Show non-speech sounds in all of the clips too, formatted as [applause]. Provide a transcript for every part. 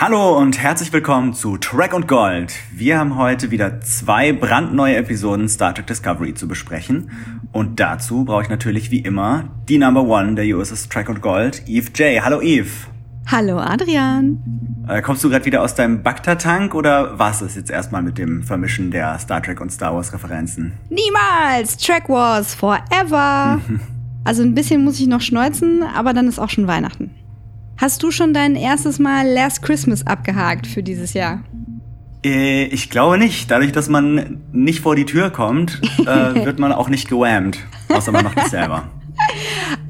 Hallo und herzlich willkommen zu Track und Gold. Wir haben heute wieder zwei brandneue Episoden Star Trek Discovery zu besprechen. Und dazu brauche ich natürlich wie immer die Number One der USS Track und Gold, Eve J. Hallo Eve. Hallo Adrian. Äh, kommst du gerade wieder aus deinem Bakta-Tank oder war es jetzt erstmal mit dem Vermischen der Star Trek und Star Wars Referenzen? Niemals! Track Wars forever! [laughs] also ein bisschen muss ich noch schneuzen, aber dann ist auch schon Weihnachten. Hast du schon dein erstes Mal Last Christmas abgehakt für dieses Jahr? Äh, ich glaube nicht. Dadurch, dass man nicht vor die Tür kommt, [laughs] äh, wird man auch nicht gewammt. Außer man macht es selber. [laughs]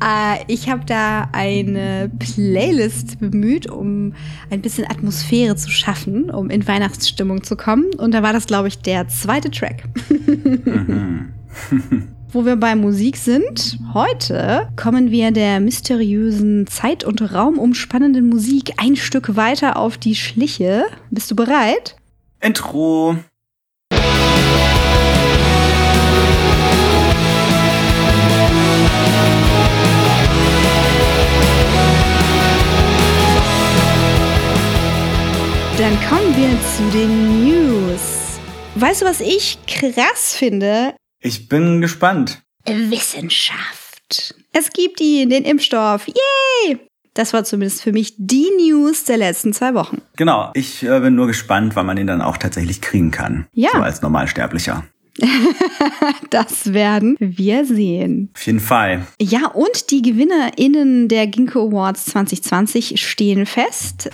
Äh, ich habe da eine Playlist bemüht, um ein bisschen Atmosphäre zu schaffen, um in Weihnachtsstimmung zu kommen. Und da war das, glaube ich, der zweite Track. mhm. [laughs] Wo wir bei Musik sind, heute kommen wir der mysteriösen Zeit- und Raumumspannenden Musik ein Stück weiter auf die Schliche. Bist du bereit? Intro. Dann kommen wir zu den News. Weißt du, was ich krass finde? Ich bin gespannt. Wissenschaft. Es gibt ihn, den Impfstoff. Yay! Das war zumindest für mich die News der letzten zwei Wochen. Genau. Ich äh, bin nur gespannt, wann man ihn dann auch tatsächlich kriegen kann. Ja. So als Normalsterblicher. [laughs] das werden wir sehen. Auf jeden Fall. Ja, und die GewinnerInnen der Ginkgo Awards 2020 stehen fest.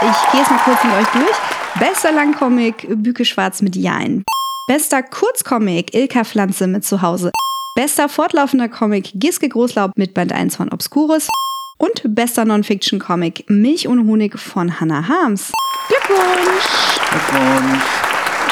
Ich gehe es mal kurz mit euch durch. Bester Langcomic, Büke Schwarz mit Jein. Bester Kurzcomic, Ilka Pflanze mit Zuhause. Bester fortlaufender Comic, Giske Großlaub mit Band 1 von Obscurus. Und bester Non-Fiction-Comic, Milch ohne Honig von Hannah Harms. Glückwunsch! Glückwunsch!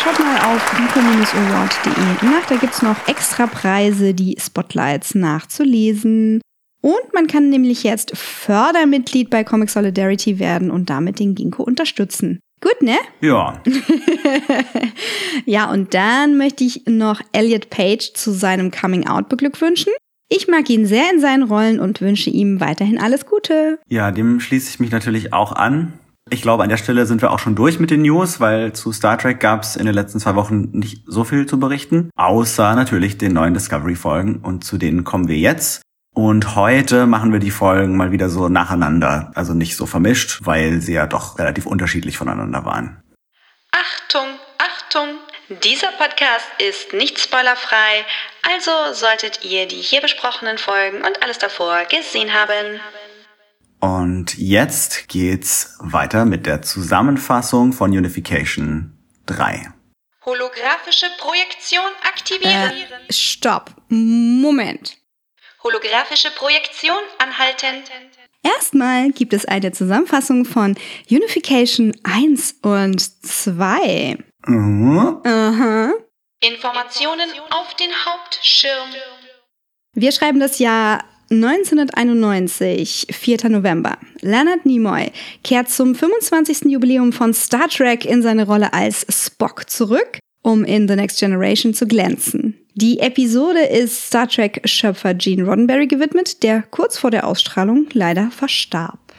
Schaut mal auf ginkgo-award.de nach, da gibt's noch extra Preise, die Spotlights nachzulesen. Und man kann nämlich jetzt Fördermitglied bei Comic Solidarity werden und damit den Ginkgo unterstützen. Gut, ne? Ja. [laughs] ja, und dann möchte ich noch Elliot Page zu seinem Coming Out beglückwünschen. Ich mag ihn sehr in seinen Rollen und wünsche ihm weiterhin alles Gute. Ja, dem schließe ich mich natürlich auch an. Ich glaube, an der Stelle sind wir auch schon durch mit den News, weil zu Star Trek gab es in den letzten zwei Wochen nicht so viel zu berichten, außer natürlich den neuen Discovery-Folgen und zu denen kommen wir jetzt. Und heute machen wir die Folgen mal wieder so nacheinander, also nicht so vermischt, weil sie ja doch relativ unterschiedlich voneinander waren. Achtung, Achtung! Dieser Podcast ist nicht spoilerfrei, also solltet ihr die hier besprochenen Folgen und alles davor gesehen haben. Und jetzt geht's weiter mit der Zusammenfassung von Unification 3. Holographische Projektion aktivieren. Äh, stopp. Moment. Holographische Projektion anhalten. Erstmal gibt es eine Zusammenfassung von Unification 1 und 2. Mhm. Aha. Informationen auf den Hauptschirm. Wir schreiben das Jahr 1991, 4. November. Leonard Nimoy kehrt zum 25. Jubiläum von Star Trek in seine Rolle als Spock zurück, um in The Next Generation zu glänzen. Die Episode ist Star Trek-Schöpfer Gene Roddenberry gewidmet, der kurz vor der Ausstrahlung leider verstarb.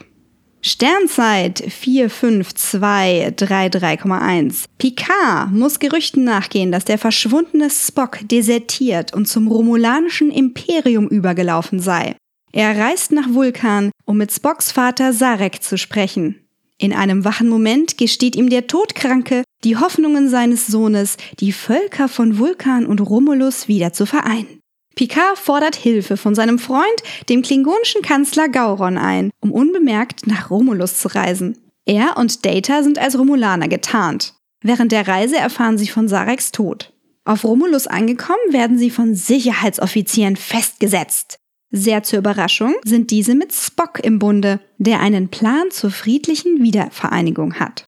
Sternzeit 45233,1. Picard muss Gerüchten nachgehen, dass der verschwundene Spock desertiert und zum romulanischen Imperium übergelaufen sei. Er reist nach Vulkan, um mit Spocks Vater Sarek zu sprechen. In einem wachen Moment gesteht ihm der Todkranke, die Hoffnungen seines Sohnes, die Völker von Vulkan und Romulus wieder zu vereinen. Picard fordert Hilfe von seinem Freund, dem klingonischen Kanzler Gauron ein, um unbemerkt nach Romulus zu reisen. Er und Data sind als Romulaner getarnt. Während der Reise erfahren sie von Sareks Tod. Auf Romulus angekommen werden sie von Sicherheitsoffizieren festgesetzt. Sehr zur Überraschung sind diese mit Spock im Bunde, der einen Plan zur friedlichen Wiedervereinigung hat.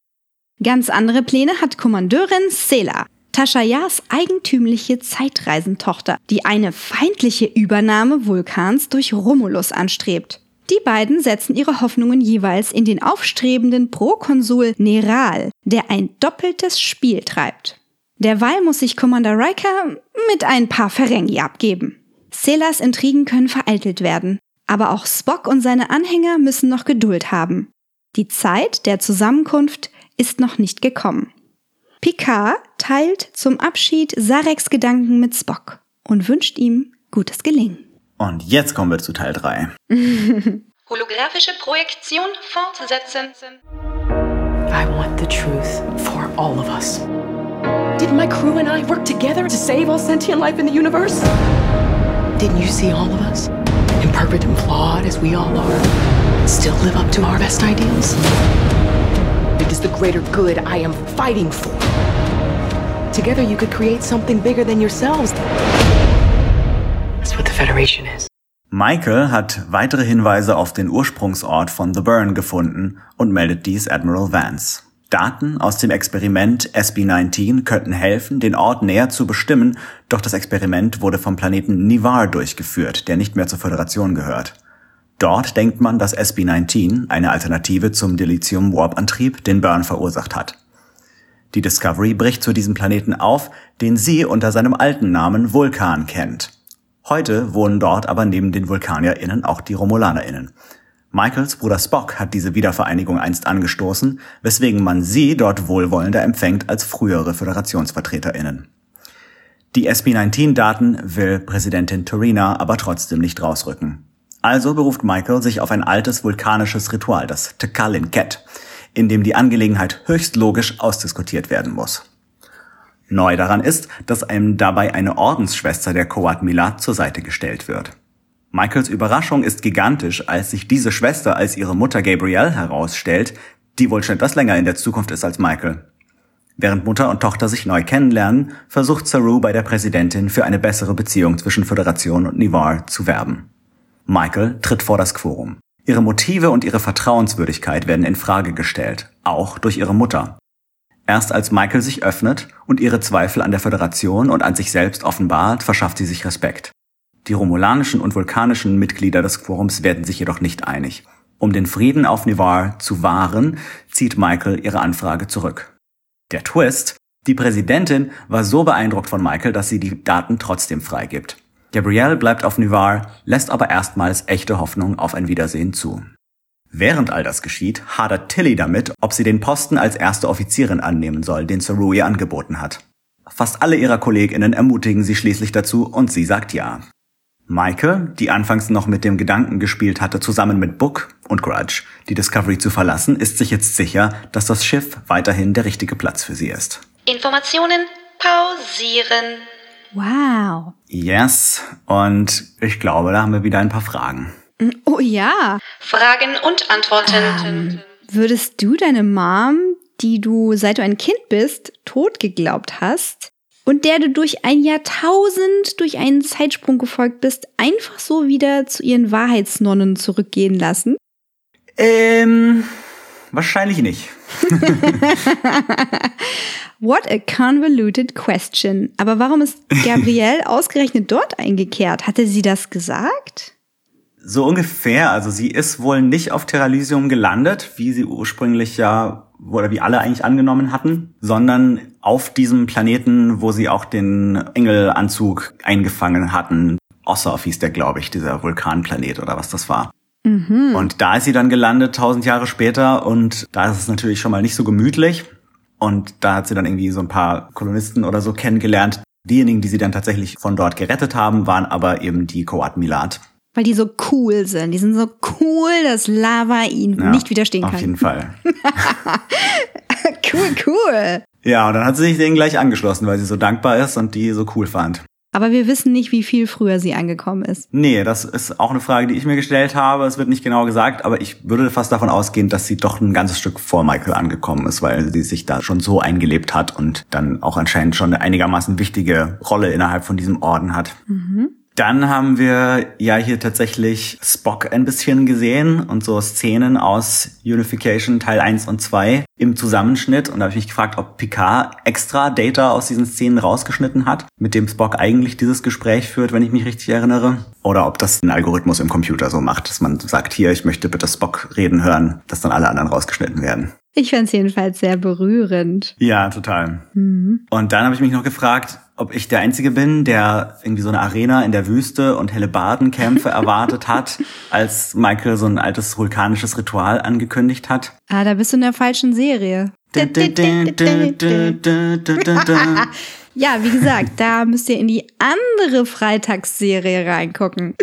Ganz andere Pläne hat Kommandeurin Sela, Tashayas eigentümliche Zeitreisentochter, die eine feindliche Übernahme Vulkans durch Romulus anstrebt. Die beiden setzen ihre Hoffnungen jeweils in den aufstrebenden Prokonsul Neral, der ein doppeltes Spiel treibt. Derweil muss sich Commander Riker mit ein paar Ferengi abgeben. Selas Intrigen können vereitelt werden, aber auch Spock und seine Anhänger müssen noch Geduld haben. Die Zeit der Zusammenkunft ist noch nicht gekommen. Picard teilt zum Abschied Sareks Gedanken mit Spock und wünscht ihm gutes Gelingen. Und jetzt kommen wir zu Teil 3. [laughs] Holographische Projektion fortsetzen. I want the truth for all of us. Didn't my crew and I work together to save all sentient life in the universe? Didn't you see all of us, imperfect and flawed as we all are, still live up to our best ideals? It is the greater good I am fighting for. Together you could create something bigger than yourselves. That's what the Federation is. Michael hat weitere Hinweise auf den Ursprungsort von The Burn gefunden und meldet dies Admiral Vance. Daten aus dem Experiment SB-19 könnten helfen, den Ort näher zu bestimmen, doch das Experiment wurde vom Planeten Nivar durchgeführt, der nicht mehr zur Föderation gehört. Dort denkt man, dass SB-19, eine Alternative zum Dilithium-Warp-Antrieb, den Burn verursacht hat. Die Discovery bricht zu diesem Planeten auf, den sie unter seinem alten Namen Vulkan kennt. Heute wohnen dort aber neben den VulkanierInnen auch die RomulanerInnen. Michaels Bruder Spock hat diese Wiedervereinigung einst angestoßen, weswegen man sie dort wohlwollender empfängt als frühere FöderationsvertreterInnen. Die SB-19-Daten will Präsidentin Torina aber trotzdem nicht rausrücken. Also beruft Michael sich auf ein altes vulkanisches Ritual, das Tekalin Ket, in dem die Angelegenheit höchst logisch ausdiskutiert werden muss. Neu daran ist, dass einem dabei eine Ordensschwester der Coat Milat zur Seite gestellt wird. Michaels Überraschung ist gigantisch, als sich diese Schwester als ihre Mutter Gabrielle herausstellt, die wohl schon etwas länger in der Zukunft ist als Michael. Während Mutter und Tochter sich neu kennenlernen, versucht Saru bei der Präsidentin für eine bessere Beziehung zwischen Föderation und Nivar zu werben. Michael tritt vor das Quorum. Ihre Motive und ihre Vertrauenswürdigkeit werden in Frage gestellt, auch durch ihre Mutter. Erst als Michael sich öffnet und ihre Zweifel an der Föderation und an sich selbst offenbart, verschafft sie sich Respekt. Die romulanischen und vulkanischen Mitglieder des Quorums werden sich jedoch nicht einig. Um den Frieden auf Nivar zu wahren, zieht Michael ihre Anfrage zurück. Der Twist? Die Präsidentin war so beeindruckt von Michael, dass sie die Daten trotzdem freigibt. Gabrielle bleibt auf Nivar, lässt aber erstmals echte Hoffnung auf ein Wiedersehen zu. Während all das geschieht, hadert Tilly damit, ob sie den Posten als erste Offizierin annehmen soll, den Saru ihr angeboten hat. Fast alle ihrer KollegInnen ermutigen sie schließlich dazu und sie sagt ja. Maike, die anfangs noch mit dem Gedanken gespielt hatte, zusammen mit Book und Grudge die Discovery zu verlassen, ist sich jetzt sicher, dass das Schiff weiterhin der richtige Platz für sie ist. Informationen pausieren. Wow. Yes, und ich glaube, da haben wir wieder ein paar Fragen. Oh ja. Fragen und Antworten. Ähm, würdest du deine Mom, die du seit du ein Kind bist, tot geglaubt hast und der du durch ein Jahrtausend durch einen Zeitsprung gefolgt bist, einfach so wieder zu ihren Wahrheitsnonnen zurückgehen lassen? Ähm, wahrscheinlich nicht. [laughs] What a convoluted question. Aber warum ist Gabrielle [laughs] ausgerechnet dort eingekehrt? Hatte sie das gesagt? So ungefähr. Also sie ist wohl nicht auf Terralysium gelandet, wie sie ursprünglich ja oder wie alle eigentlich angenommen hatten, sondern auf diesem Planeten, wo sie auch den Engelanzug eingefangen hatten. Ossoff hieß der, glaube ich, dieser Vulkanplanet oder was das war. Mhm. Und da ist sie dann gelandet, tausend Jahre später, und da ist es natürlich schon mal nicht so gemütlich. Und da hat sie dann irgendwie so ein paar Kolonisten oder so kennengelernt. Diejenigen, die sie dann tatsächlich von dort gerettet haben, waren aber eben die Koat Milat. Weil die so cool sind. Die sind so cool, dass Lava ihnen Ja, nicht widerstehen Auf kann. jeden Fall. [laughs] Cool, cool. Ja, und dann hat sie sich denen gleich angeschlossen, weil sie so dankbar ist und die so cool fand. Aber wir wissen nicht, wie viel früher sie angekommen ist. Nee, das ist auch eine Frage, die ich mir gestellt habe. Es wird nicht genau gesagt, aber ich würde fast davon ausgehen, dass sie doch ein ganzes Stück vor Michael angekommen ist, weil sie sich da schon so eingelebt hat und dann auch anscheinend schon eine einigermaßen wichtige Rolle innerhalb von diesem Orden hat. Dann haben wir ja hier tatsächlich Spock ein bisschen gesehen und so Szenen aus Unification Teil 1 und 2 im Zusammenschnitt. Und da habe ich mich gefragt, ob Picard extra Data aus diesen Szenen rausgeschnitten hat, mit dem Spock eigentlich dieses Gespräch führt, wenn ich mich richtig erinnere. Oder ob das ein Algorithmus im Computer so macht, dass man sagt, hier, ich möchte bitte Spock reden hören, dass dann alle anderen rausgeschnitten werden. Ich fand es jedenfalls sehr berührend. Ja, total. Mhm. Und dann habe ich mich noch gefragt, ob ich der Einzige bin, der irgendwie so eine Arena in der Wüste und helle Badenkämpfe [laughs] erwartet hat, als Michael so ein altes vulkanisches Ritual angekündigt hat. Ah, da bist du in der falschen Serie. Ja, wie gesagt, da müsst ihr in die andere Freitagsserie reingucken.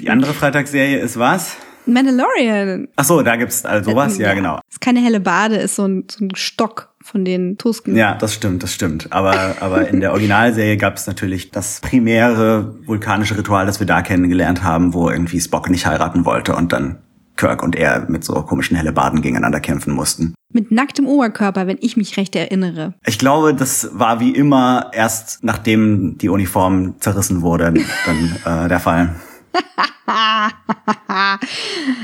Die andere Freitagsserie ist was? Mandalorian. Ach so, da gibt's also sowas, ja, genau. Ist keine helle Bade, ist so ein, so ein Stock von den Tusken. Ja, das stimmt, das stimmt. Aber, aber in der Originalserie gab es natürlich das primäre vulkanische Ritual, das wir da kennengelernt haben, wo irgendwie Spock nicht heiraten wollte und dann Kirk und er mit so komischen Hellebarden gegeneinander kämpfen mussten. Mit nacktem Oberkörper, wenn ich mich recht erinnere. Ich glaube, das war wie immer erst nachdem die Uniform zerrissen wurde, dann äh, der Fall. [laughs] [laughs]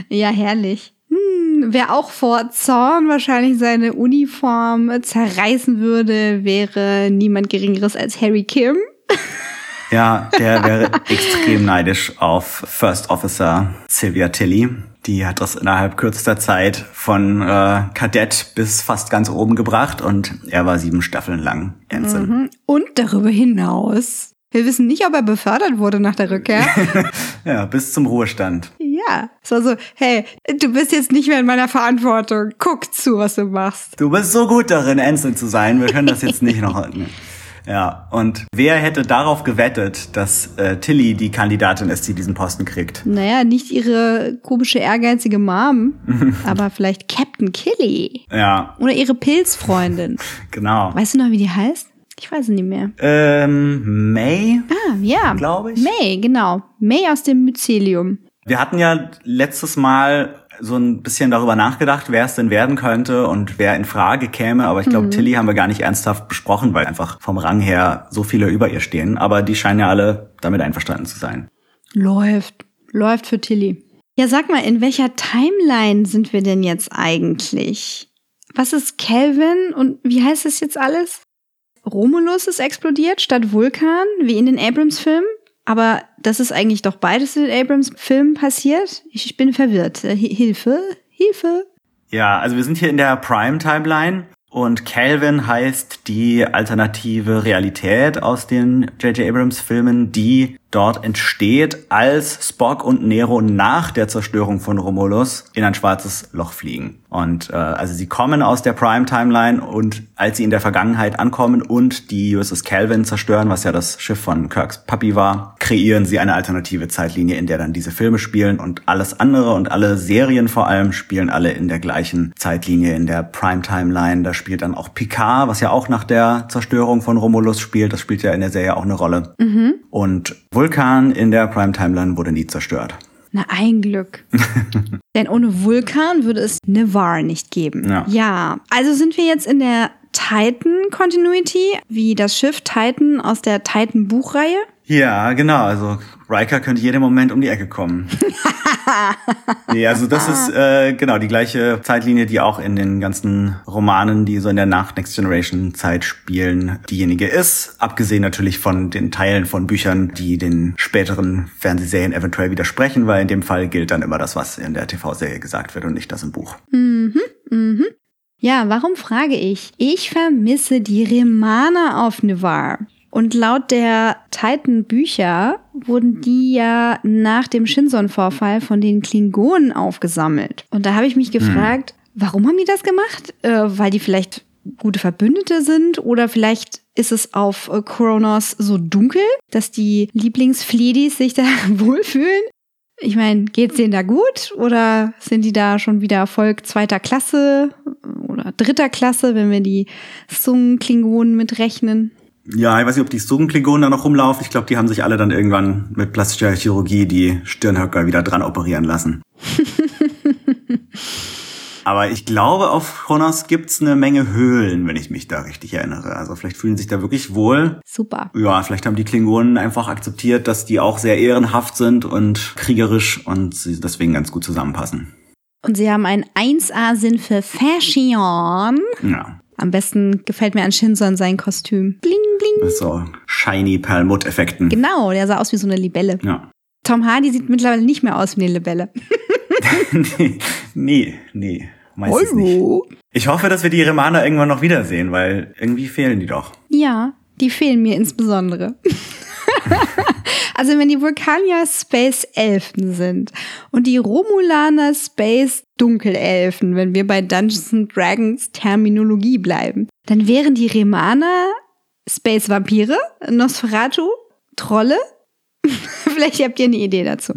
ja, herrlich. Hm, wer auch vor Zorn wahrscheinlich seine Uniform zerreißen würde, wäre niemand Geringeres als Harry Kim. [laughs] Ja, der wäre extrem neidisch auf First Officer Sylvia Tilly. Die hat das innerhalb kürzester Zeit von äh, Kadett bis fast ganz oben gebracht und er war sieben Staffeln lang Ensign. Mhm. Und darüber hinaus. Wir wissen nicht, ob er befördert wurde nach der Rückkehr. [laughs] ja, bis zum Ruhestand. Ja. Es war so, hey, du bist jetzt nicht mehr in meiner Verantwortung. Guck zu, was du machst. Du bist so gut darin, Ensign zu sein. Wir können das jetzt nicht noch. Ja, und wer hätte darauf gewettet, dass äh, Tilly die Kandidatin ist, die diesen Posten kriegt? Naja, nicht ihre komische, ehrgeizige Mom, [laughs] aber vielleicht Captain Killy. Ja. Oder ihre Pilzfreundin. [laughs] Genau. Weißt du noch, wie die heißt? Ich weiß es nicht mehr. Ähm, May? Ah, ja. Glaube ich. May, genau. May aus dem Mycelium. Wir hatten ja letztes Mal so ein bisschen darüber nachgedacht, wer es denn werden könnte und wer in Frage käme. Aber ich glaube, mhm. Tilly haben wir gar nicht ernsthaft besprochen, weil einfach vom Rang her so viele über ihr stehen. Aber die scheinen ja alle damit einverstanden zu sein. Läuft. Läuft für Tilly. Ja, sag mal, in welcher Timeline sind wir denn jetzt eigentlich? Was ist Calvin und wie heißt das jetzt alles? Romulus ist explodiert statt Vulkan, wie in den Abrams-Filmen. Aber das ist eigentlich doch beides in den Abrams-Filmen passiert. Ich bin verwirrt. Äh, Hilfe, Hilfe. Ja, also wir sind hier in der Prime-Timeline und Calvin heißt die alternative Realität aus den J.J. Abrams-Filmen, die dort entsteht, als Spock und Nero nach der Zerstörung von Romulus in ein schwarzes Loch fliegen. Und äh, also sie kommen aus der Prime-Timeline und als sie in der Vergangenheit ankommen und die USS Calvin zerstören, was ja das Schiff von Kirks Papi war, kreieren sie eine alternative Zeitlinie, in der dann diese Filme spielen und alles andere und alle Serien vor allem spielen alle in der gleichen Zeitlinie, in der Prime-Timeline. Da spielt dann auch Picard, was ja auch nach der Zerstörung von Romulus spielt. Das spielt ja in der Serie auch eine Rolle. Mhm. Und Vulkan in der Prime-Timeline wurde nie zerstört. Na, ein Glück. [laughs] Denn ohne Vulkan würde es Nevar nicht geben. Ja. ja, also sind wir jetzt in der Titan-Continuity, wie das Schiff Titan aus der Titan-Buchreihe. Ja, genau. Also Riker könnte jeden Moment um die Ecke kommen. [laughs] nee, also das ist äh, genau die gleiche Zeitlinie, die auch in den ganzen Romanen, die so in der Nach-Next Generation Zeit spielen, diejenige ist. Abgesehen natürlich von den Teilen von Büchern, die den späteren Fernsehserien eventuell widersprechen, weil in dem Fall gilt dann immer das, was in der TV-Serie gesagt wird und nicht das im Buch. Mhm, mhm. Ja, warum frage ich? Ich vermisse die Remana auf Nevar. Und laut der Titan-Bücher wurden die ja nach dem Shinson-Vorfall von den Klingonen aufgesammelt. Und da habe ich mich gefragt, hm. warum haben die das gemacht? Äh, weil die vielleicht gute Verbündete sind oder vielleicht ist es auf äh, Kronos so dunkel, dass die Lieblingsfledis sich da [laughs] wohlfühlen? Ich meine, geht's denen da gut oder sind die da schon wieder Volk zweiter Klasse oder dritter Klasse, wenn wir die Sung-Klingonen mitrechnen? Ja, ich weiß nicht, ob die Sung-Klingonen da noch rumlaufen. Ich glaube, die haben sich alle dann irgendwann mit plastischer Chirurgie die Stirnhöcker wieder dran operieren lassen. [laughs] Aber ich glaube, auf Kronos gibt's eine Menge Höhlen, wenn ich mich da richtig erinnere. Also vielleicht fühlen sich da wirklich wohl. Super. Ja, vielleicht haben die Klingonen einfach akzeptiert, dass die auch sehr ehrenhaft sind und kriegerisch und sie deswegen ganz gut zusammenpassen. Und sie haben einen 1A-Sinn für Fashion. Ja. Am besten gefällt mir an Shinson sein Kostüm. Bling, bling. Mit so shiny Perlmutt-Effekten. Genau, der sah aus wie so eine Libelle. Ja. Tom Hardy sieht mittlerweile nicht mehr aus wie eine Libelle. [laughs] [laughs] nee, nee. Meistens Hallo? nicht. Ich hoffe, dass wir die Remaner irgendwann noch wiedersehen, weil irgendwie fehlen die doch. Ja, die fehlen mir insbesondere. [laughs] also wenn die Vulkanier Space Elfen sind und die Romulaner Space Dunkelelfen, wenn wir bei Dungeons Dragons Terminologie bleiben, dann wären die Remaner Space Vampire, Nosferatu, Trolle. [laughs] vielleicht habt ihr eine Idee dazu.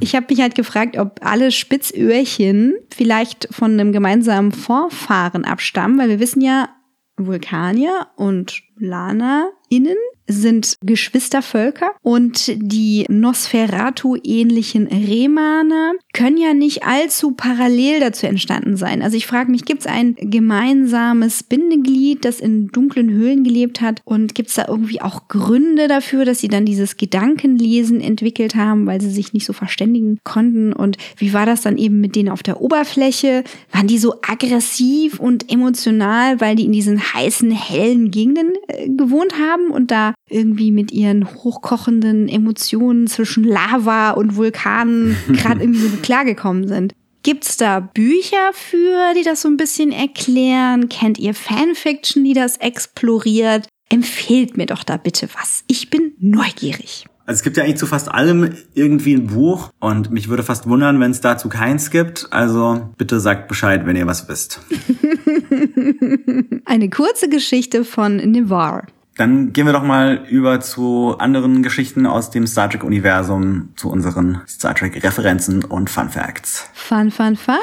Ich habe mich halt gefragt, ob alle Spitzöhrchen vielleicht von einem gemeinsamen Vorfahren abstammen, weil wir wissen ja, Vulkanier und LanerInnen sind Geschwistervölker und die Nosferatu-ähnlichen Remaner können ja nicht allzu parallel dazu entstanden sein. Also ich frage mich, gibt es ein gemeinsames Bindeglied, das in dunklen Höhlen gelebt hat und gibt es da irgendwie auch Gründe dafür, dass sie dann dieses Gedankenlesen entwickelt haben, weil sie sich nicht so verständigen konnten und wie war das dann eben mit denen auf der Oberfläche? Waren die so aggressiv und emotional, weil die in diesen heißen, hellen Gegenden äh, gewohnt haben und da irgendwie mit ihren hochkochenden Emotionen zwischen Lava und Vulkanen [laughs] gerade irgendwie so klargekommen sind. Gibt's da Bücher für, die das so ein bisschen erklären? Kennt ihr Fanfiction, die das exploriert? Empfehlt mir doch da bitte was. Ich bin neugierig. Also es gibt ja eigentlich zu fast allem irgendwie ein Buch und mich würde fast wundern, wenn es dazu keins gibt. Also bitte sagt Bescheid, wenn ihr was wisst. [laughs] Eine kurze Geschichte von Nevar. Dann gehen wir doch mal über zu anderen Geschichten aus dem Star Trek-Universum, zu unseren Star Trek-Referenzen und Fun Facts. Fun, fun, fun.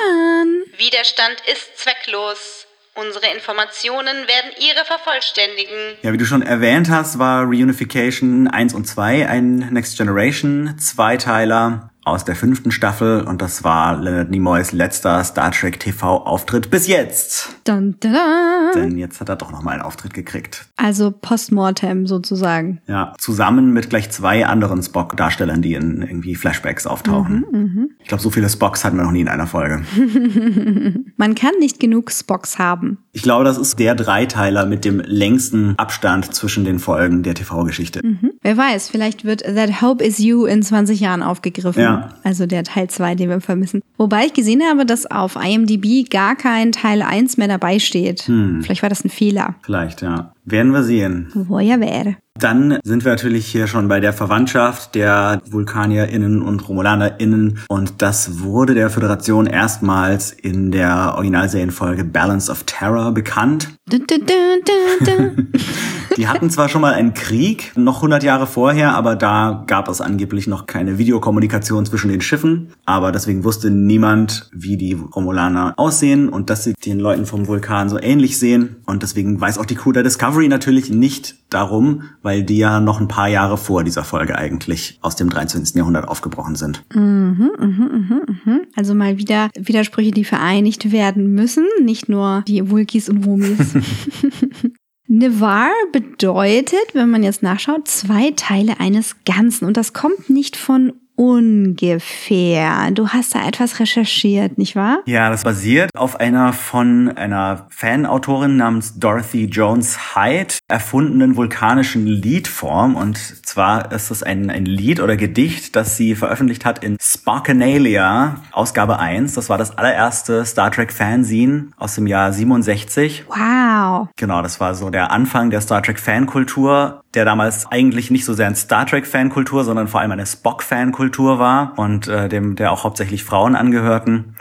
Widerstand ist zwecklos. Unsere Informationen werden ihre vervollständigen. Ja, wie du schon erwähnt hast, war Reunification 1 und 2 ein Next Generation Zweiteiler aus der fünften Staffel und das war Leonard Nimoys letzter Star Trek TV Auftritt bis jetzt. Dun, dun, dun. Denn jetzt hat er doch nochmal einen Auftritt gekriegt. Also Postmortem sozusagen. Ja, zusammen mit gleich zwei anderen Spock-Darstellern, die in irgendwie Flashbacks auftauchen. ich glaube, so viele Spocks hatten wir noch nie in einer Folge. [laughs] Man kann nicht genug Spocks haben. Ich glaube, das ist der Dreiteiler mit dem längsten Abstand zwischen den Folgen der TV-Geschichte. Wer weiß, vielleicht wird That Hope Is You in 20 Jahren aufgegriffen. Ja. Also der Teil 2, den wir vermissen. Wobei ich gesehen habe, dass auf IMDb gar kein Teil 1 mehr dabei steht. Vielleicht war das ein Fehler. Vielleicht, ja. Werden wir sehen. Woher wäre? Dann sind wir natürlich hier schon bei der Verwandtschaft der VulkanierInnen und RomulanerInnen. Und das wurde der Föderation erstmals in der Originalserienfolge Balance of Terror bekannt. [laughs] Dun, dun, dun. Die hatten zwar schon mal einen Krieg, noch 100 Jahre vorher, aber da gab es angeblich noch keine Videokommunikation zwischen den Schiffen. Aber deswegen wusste niemand, wie die Romulaner aussehen und dass sie den Leuten vom Vulkan so ähnlich sehen. Und deswegen weiß auch die Crew der Discovery natürlich nicht darum, weil die ja noch ein paar Jahre vor dieser Folge eigentlich aus dem 13. Jahrhundert aufgebrochen sind. Also mal wieder Widersprüche, die vereinigt werden müssen. Nicht nur die Wulkis und Womis. [laughs] [laughs] Nevar bedeutet, wenn man jetzt nachschaut, zwei Teile eines Ganzen. Und das kommt nicht von ungefähr. Du hast da etwas recherchiert, nicht wahr? Ja, das basiert auf einer von einer Fanautorin namens Dorothy Jones Hyde erfundenen vulkanischen Liedform. Und zwar ist es ein, ein Lied oder Gedicht, das sie veröffentlicht hat in Sparkanalia, Ausgabe 1. Das war das allererste Star Trek Fanzine aus dem Jahr 67. Wow. Genau, das war so der Anfang der Star Trek Fankultur, der damals eigentlich nicht so sehr ein Star Trek Fankultur, sondern vor allem eine Spock Fankultur war und äh, dem der auch hauptsächlich Frauen angehörten.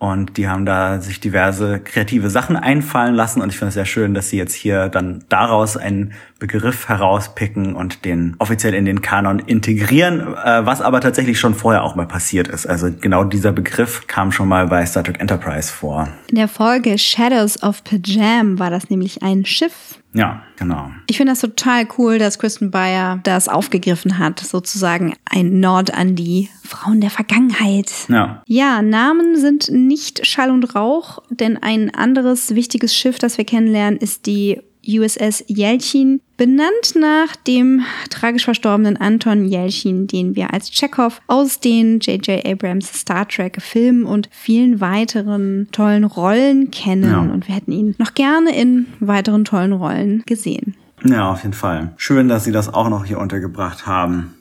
Und die haben da sich diverse kreative Sachen einfallen lassen. Und ich finde es sehr schön, dass sie jetzt hier dann daraus einen Begriff herauspicken und den offiziell in den Kanon integrieren, äh, was aber tatsächlich schon vorher auch mal passiert ist. Also genau dieser Begriff kam schon mal bei Star Trek Enterprise vor. In der Folge Shadows of Pajam war das nämlich ein Schiff. Ja, genau. Ich finde das total cool, dass Kristen Bayer das aufgegriffen hat. Sozusagen ein Nord an die Frauen der Vergangenheit. Ja. Ja, Namen sind nicht Schall und Rauch, denn ein anderes wichtiges Schiff, das wir kennenlernen, ist die USS Yelchin, benannt nach dem tragisch verstorbenen Anton Yelchin, den wir als Chekhov aus den J.J. Abrams Star Trek Filmen und vielen weiteren tollen Rollen kennen. Ja. Und wir hätten ihn noch gerne in weiteren tollen Rollen gesehen. Ja, auf jeden Fall. Schön, dass Sie das auch noch hier untergebracht haben.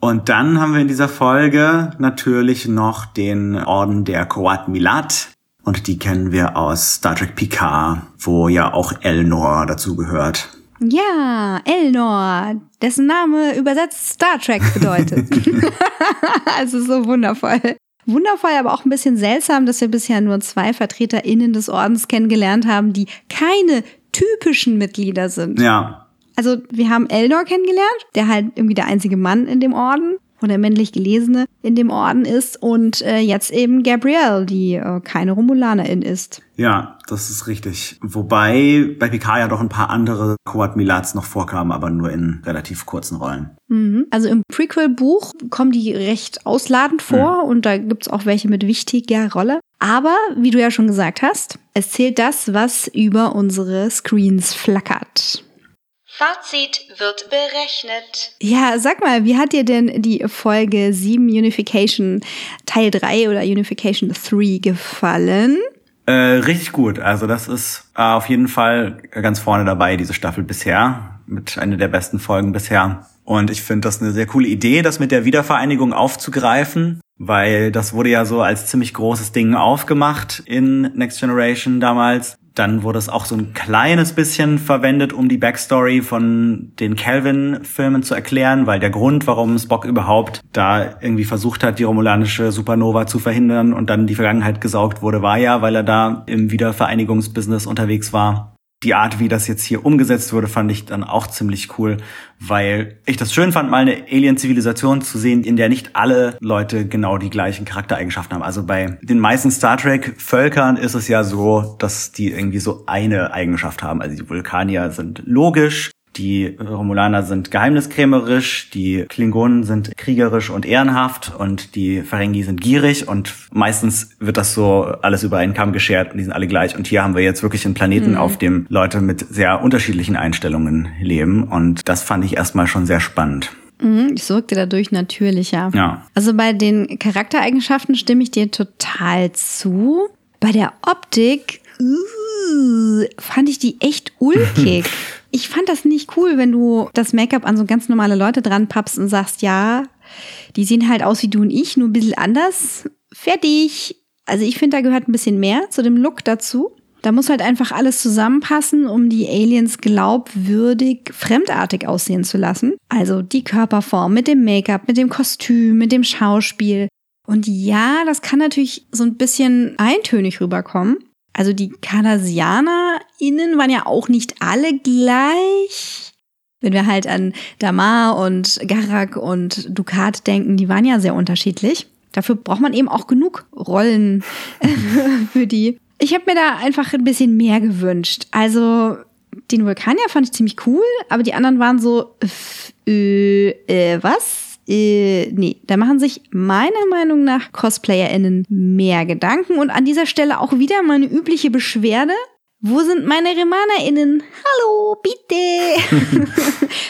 Und dann haben wir in dieser Folge natürlich noch den Orden der Koat Milat. Und die kennen wir aus Star Trek Picard, wo ja auch Elnor dazu gehört. Ja, Elnor, dessen Name übersetzt Star Trek bedeutet. [laughs] also so wundervoll. Wundervoll, aber auch ein bisschen seltsam, dass wir bisher nur zwei VertreterInnen des Ordens kennengelernt haben, die keine typischen Mitglieder sind. Ja. Also wir haben Elnor kennengelernt, der halt irgendwie der einzige Mann in dem Orden und der männlich Gelesene in dem Orden ist und äh, jetzt eben Gabrielle, die äh, keine Romulanerin ist. Ja, das ist richtig. Wobei bei Picard ja doch ein paar andere Quad Milats noch vorkamen, aber nur in relativ kurzen Rollen. Mhm. Also im Prequel-Buch kommen die recht ausladend vor mhm. und da gibt's auch welche mit wichtiger Rolle. Aber, wie du ja schon gesagt hast, es zählt das, was über unsere Screens flackert. Fazit wird berechnet. Ja, sag mal, wie hat dir denn die Folge 7 Unification Teil 3 oder Unification 3 gefallen? Äh, richtig gut. Also das ist äh, auf jeden Fall ganz vorne dabei, diese Staffel bisher. Mit einer der besten Folgen bisher. Und ich finde das eine sehr coole Idee, das mit der Wiedervereinigung aufzugreifen, weil das wurde ja so als ziemlich großes Ding aufgemacht in Next Generation damals. Dann wurde es auch so ein kleines bisschen verwendet, um die Backstory von den Calvin-Filmen zu erklären, weil der Grund, warum Spock überhaupt da irgendwie versucht hat, die romulanische Supernova zu verhindern und dann die Vergangenheit gesaugt wurde, war ja, weil er da im Wiedervereinigungsbusiness unterwegs war die Art, wie das jetzt hier umgesetzt wurde, fand ich dann auch ziemlich cool, weil ich das schön fand, mal eine Alien-Zivilisation zu sehen, in der nicht alle Leute genau die gleichen Charaktereigenschaften haben. Also bei den meisten Star Trek-Völkern ist es ja so, dass die irgendwie so eine Eigenschaft haben. Also die Vulkanier sind logisch, die Romulaner sind geheimniskrämerisch, die Klingonen sind kriegerisch und ehrenhaft und die Ferengi sind gierig und meistens wird das so alles über einen Kamm geschert und die sind alle gleich. Und hier haben wir jetzt wirklich einen Planeten, mhm. auf dem Leute mit sehr unterschiedlichen Einstellungen leben und das fand ich erstmal schon sehr spannend. Mhm, ich wirkte dadurch natürlicher. Ja. Also bei den Charaktereigenschaften stimme ich dir total zu. Bei der Optik uh, fand ich die echt [laughs] ulkig. Ich fand das nicht cool, wenn du das Make-up an so ganz normale Leute dran pappst und sagst, ja, die sehen halt aus wie du und ich, nur ein bisschen anders. Fertig. Also ich finde, da gehört ein bisschen mehr zu dem Look dazu. Da muss halt einfach alles zusammenpassen, um die Aliens glaubwürdig, fremdartig aussehen zu lassen. Also die Körperform mit dem Make-up, mit dem Kostüm, mit dem Schauspiel. Und ja, das kann natürlich so ein bisschen eintönig rüberkommen. Also die KardasianerInnen waren ja auch nicht alle gleich. Wenn wir halt an Damar und Garak und Dukat denken, die waren ja sehr unterschiedlich. Dafür braucht man eben auch genug Rollen [laughs] für die. Ich habe mir da einfach ein bisschen mehr gewünscht. Also den Vulkanier fand ich ziemlich cool, aber die anderen waren so, äh, äh, was? Äh, nee, da machen sich meiner Meinung nach CosplayerInnen mehr Gedanken und an dieser Stelle auch wieder meine übliche Beschwerde. Wo sind meine RemanerInnen? Hallo, bitte! [laughs]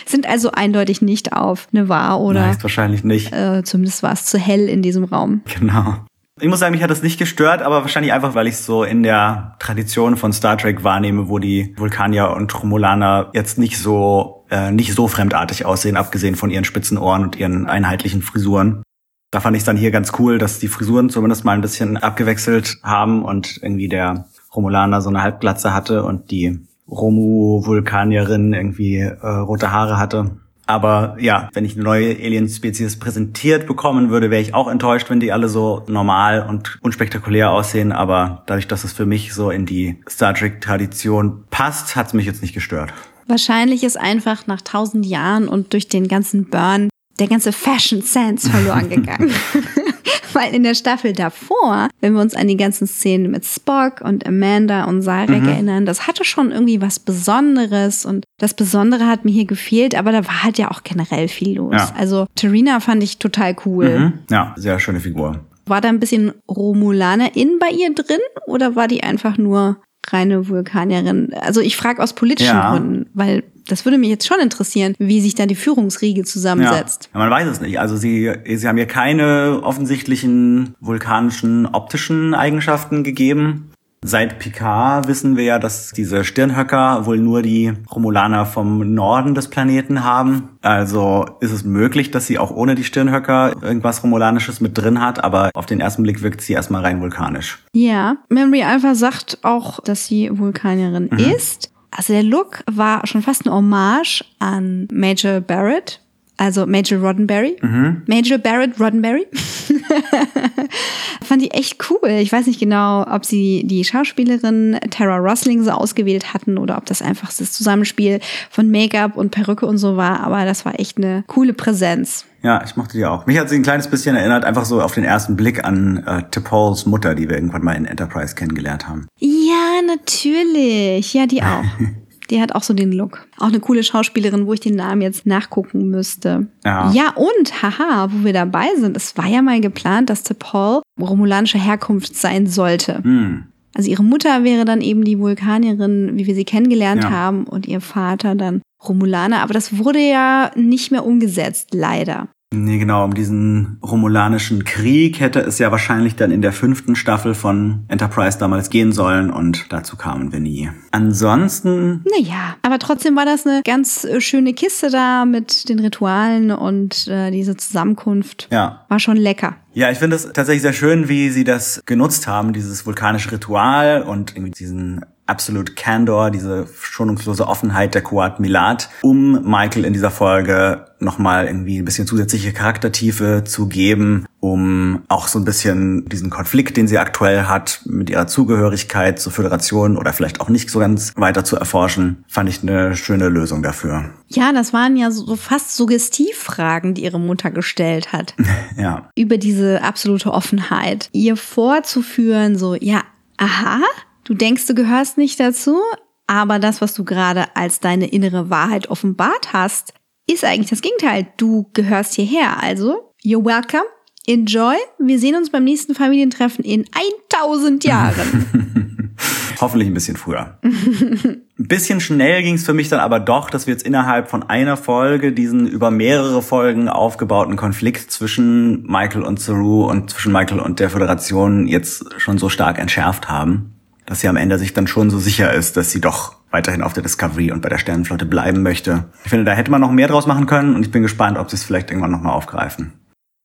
sind also eindeutig nicht auf Nevar oder. Nein, wahrscheinlich nicht. Äh, zumindest war es zu hell in diesem Raum. Genau. Ich muss sagen, mich hat das nicht gestört, aber wahrscheinlich einfach, weil ich es so in der Tradition von Star Trek wahrnehme, wo die Vulkanier und Romulaner jetzt nicht so äh, nicht so fremdartig aussehen, abgesehen von ihren spitzen Ohren und ihren einheitlichen Frisuren. Da fand ich es dann hier ganz cool, dass die Frisuren zumindest mal ein bisschen abgewechselt haben und irgendwie der Romulaner so eine Halbglatze hatte und die Romu-Vulkanierin irgendwie äh, rote Haare hatte. Aber ja, wenn ich eine neue Alien-Spezies präsentiert bekommen würde, wäre ich auch enttäuscht, wenn die alle so normal und unspektakulär aussehen. Aber dadurch, dass es für mich so in die Star Trek-Tradition passt, hat es mich jetzt nicht gestört. Wahrscheinlich ist einfach nach tausend Jahren und durch den ganzen Burn der ganze Fashion Sense verloren [laughs] gegangen. [laughs] Weil in der Staffel davor, wenn wir uns an die ganzen Szenen mit Spock und Amanda und Sarek mhm. erinnern, das hatte schon irgendwie was Besonderes und das Besondere hat mir hier gefehlt, aber da war halt ja auch generell viel los. Ja. Also Tarina fand ich total cool. Mhm. Ja, sehr schöne Figur. War da ein bisschen Romulaner in bei ihr drin oder war die einfach nur reine Vulkanierin? Also ich frage aus politischen ja. Gründen, weil das würde mich jetzt schon interessieren, wie sich da die Führungsriege zusammensetzt. Ja, man weiß es nicht. Also sie, sie haben hier keine offensichtlichen vulkanischen optischen Eigenschaften gegeben. Seit Picard wissen wir ja, dass diese Stirnhöcker wohl nur die Romulaner vom Norden des Planeten haben. Also ist es möglich, dass sie auch ohne die Stirnhöcker irgendwas Romulanisches mit drin hat, aber auf den ersten Blick wirkt sie erstmal rein vulkanisch. Ja, Memory Alpha sagt auch, dass sie Vulkanierin Mhm. ist. Also der Look war schon fast eine Hommage an Major Barrett, also Major Roddenberry. Mhm. Major Barrett Roddenberry. [laughs] Fand ich echt cool. Ich weiß nicht genau, ob sie die Schauspielerin Tara Rosling so ausgewählt hatten oder ob das einfach das Zusammenspiel von Make-up und Perücke und so war, aber das war echt eine coole Präsenz. Ja, ich mochte die auch. Mich hat sie ein kleines bisschen erinnert, einfach so auf den ersten Blick an äh, T'Pols Mutter, die wir irgendwann mal in Enterprise kennengelernt haben. Ja, natürlich. Ja, die auch. [laughs] Die hat auch so den Look. Auch eine coole Schauspielerin, wo ich den Namen jetzt nachgucken müsste. Ja. Ja, und, haha, wo wir dabei sind, es war ja mal geplant, dass T'Pol romulanische Herkunft sein sollte. Hm. Also ihre Mutter wäre dann eben die Vulkanierin, wie wir sie kennengelernt Ja. haben, und ihr Vater dann Romulaner. Aber das wurde ja nicht mehr umgesetzt, leider. Nee, genau, um diesen romulanischen Krieg hätte es ja wahrscheinlich dann in der fünften Staffel von Enterprise damals gehen sollen und dazu kamen wir nie. Ansonsten, Naja, aber trotzdem war das eine ganz äh, schöne Kiste da mit den Ritualen und äh, diese Zusammenkunft. ja. War schon lecker. Ja, ich finde es tatsächlich sehr schön, wie sie das genutzt haben, dieses vulkanische Ritual und irgendwie diesen Absolute Candor, diese schonungslose Offenheit der Kuat Milat, um Michael in dieser Folge nochmal irgendwie ein bisschen zusätzliche Charaktertiefe zu geben, um auch so ein bisschen diesen Konflikt, den sie aktuell hat, mit ihrer Zugehörigkeit zur Föderation oder vielleicht auch nicht so ganz weiter zu erforschen, fand ich eine schöne Lösung dafür. Ja, das waren ja so fast Suggestivfragen, die ihre Mutter gestellt hat. [laughs] Ja. über diese absolute Offenheit. Ihr vorzuführen, so, ja, aha, du denkst, du gehörst nicht dazu, aber das, was du gerade als deine innere Wahrheit offenbart hast, ist eigentlich das Gegenteil. Du gehörst hierher. Also, you're welcome. Enjoy. Wir sehen uns beim nächsten Familientreffen in 1000 Jahren. [laughs] Hoffentlich ein bisschen früher. Ein bisschen schnell ging es für mich dann aber doch, dass wir jetzt innerhalb von einer Folge diesen über mehrere Folgen aufgebauten Konflikt zwischen Michael und Saru und zwischen Michael und der Föderation jetzt schon so stark entschärft haben, dass sie am Ende sich dann schon so sicher ist, dass sie doch weiterhin auf der Discovery und bei der Sternenflotte bleiben möchte. Ich finde, da hätte man noch mehr draus machen können und ich bin gespannt, ob sie es vielleicht irgendwann nochmal aufgreifen.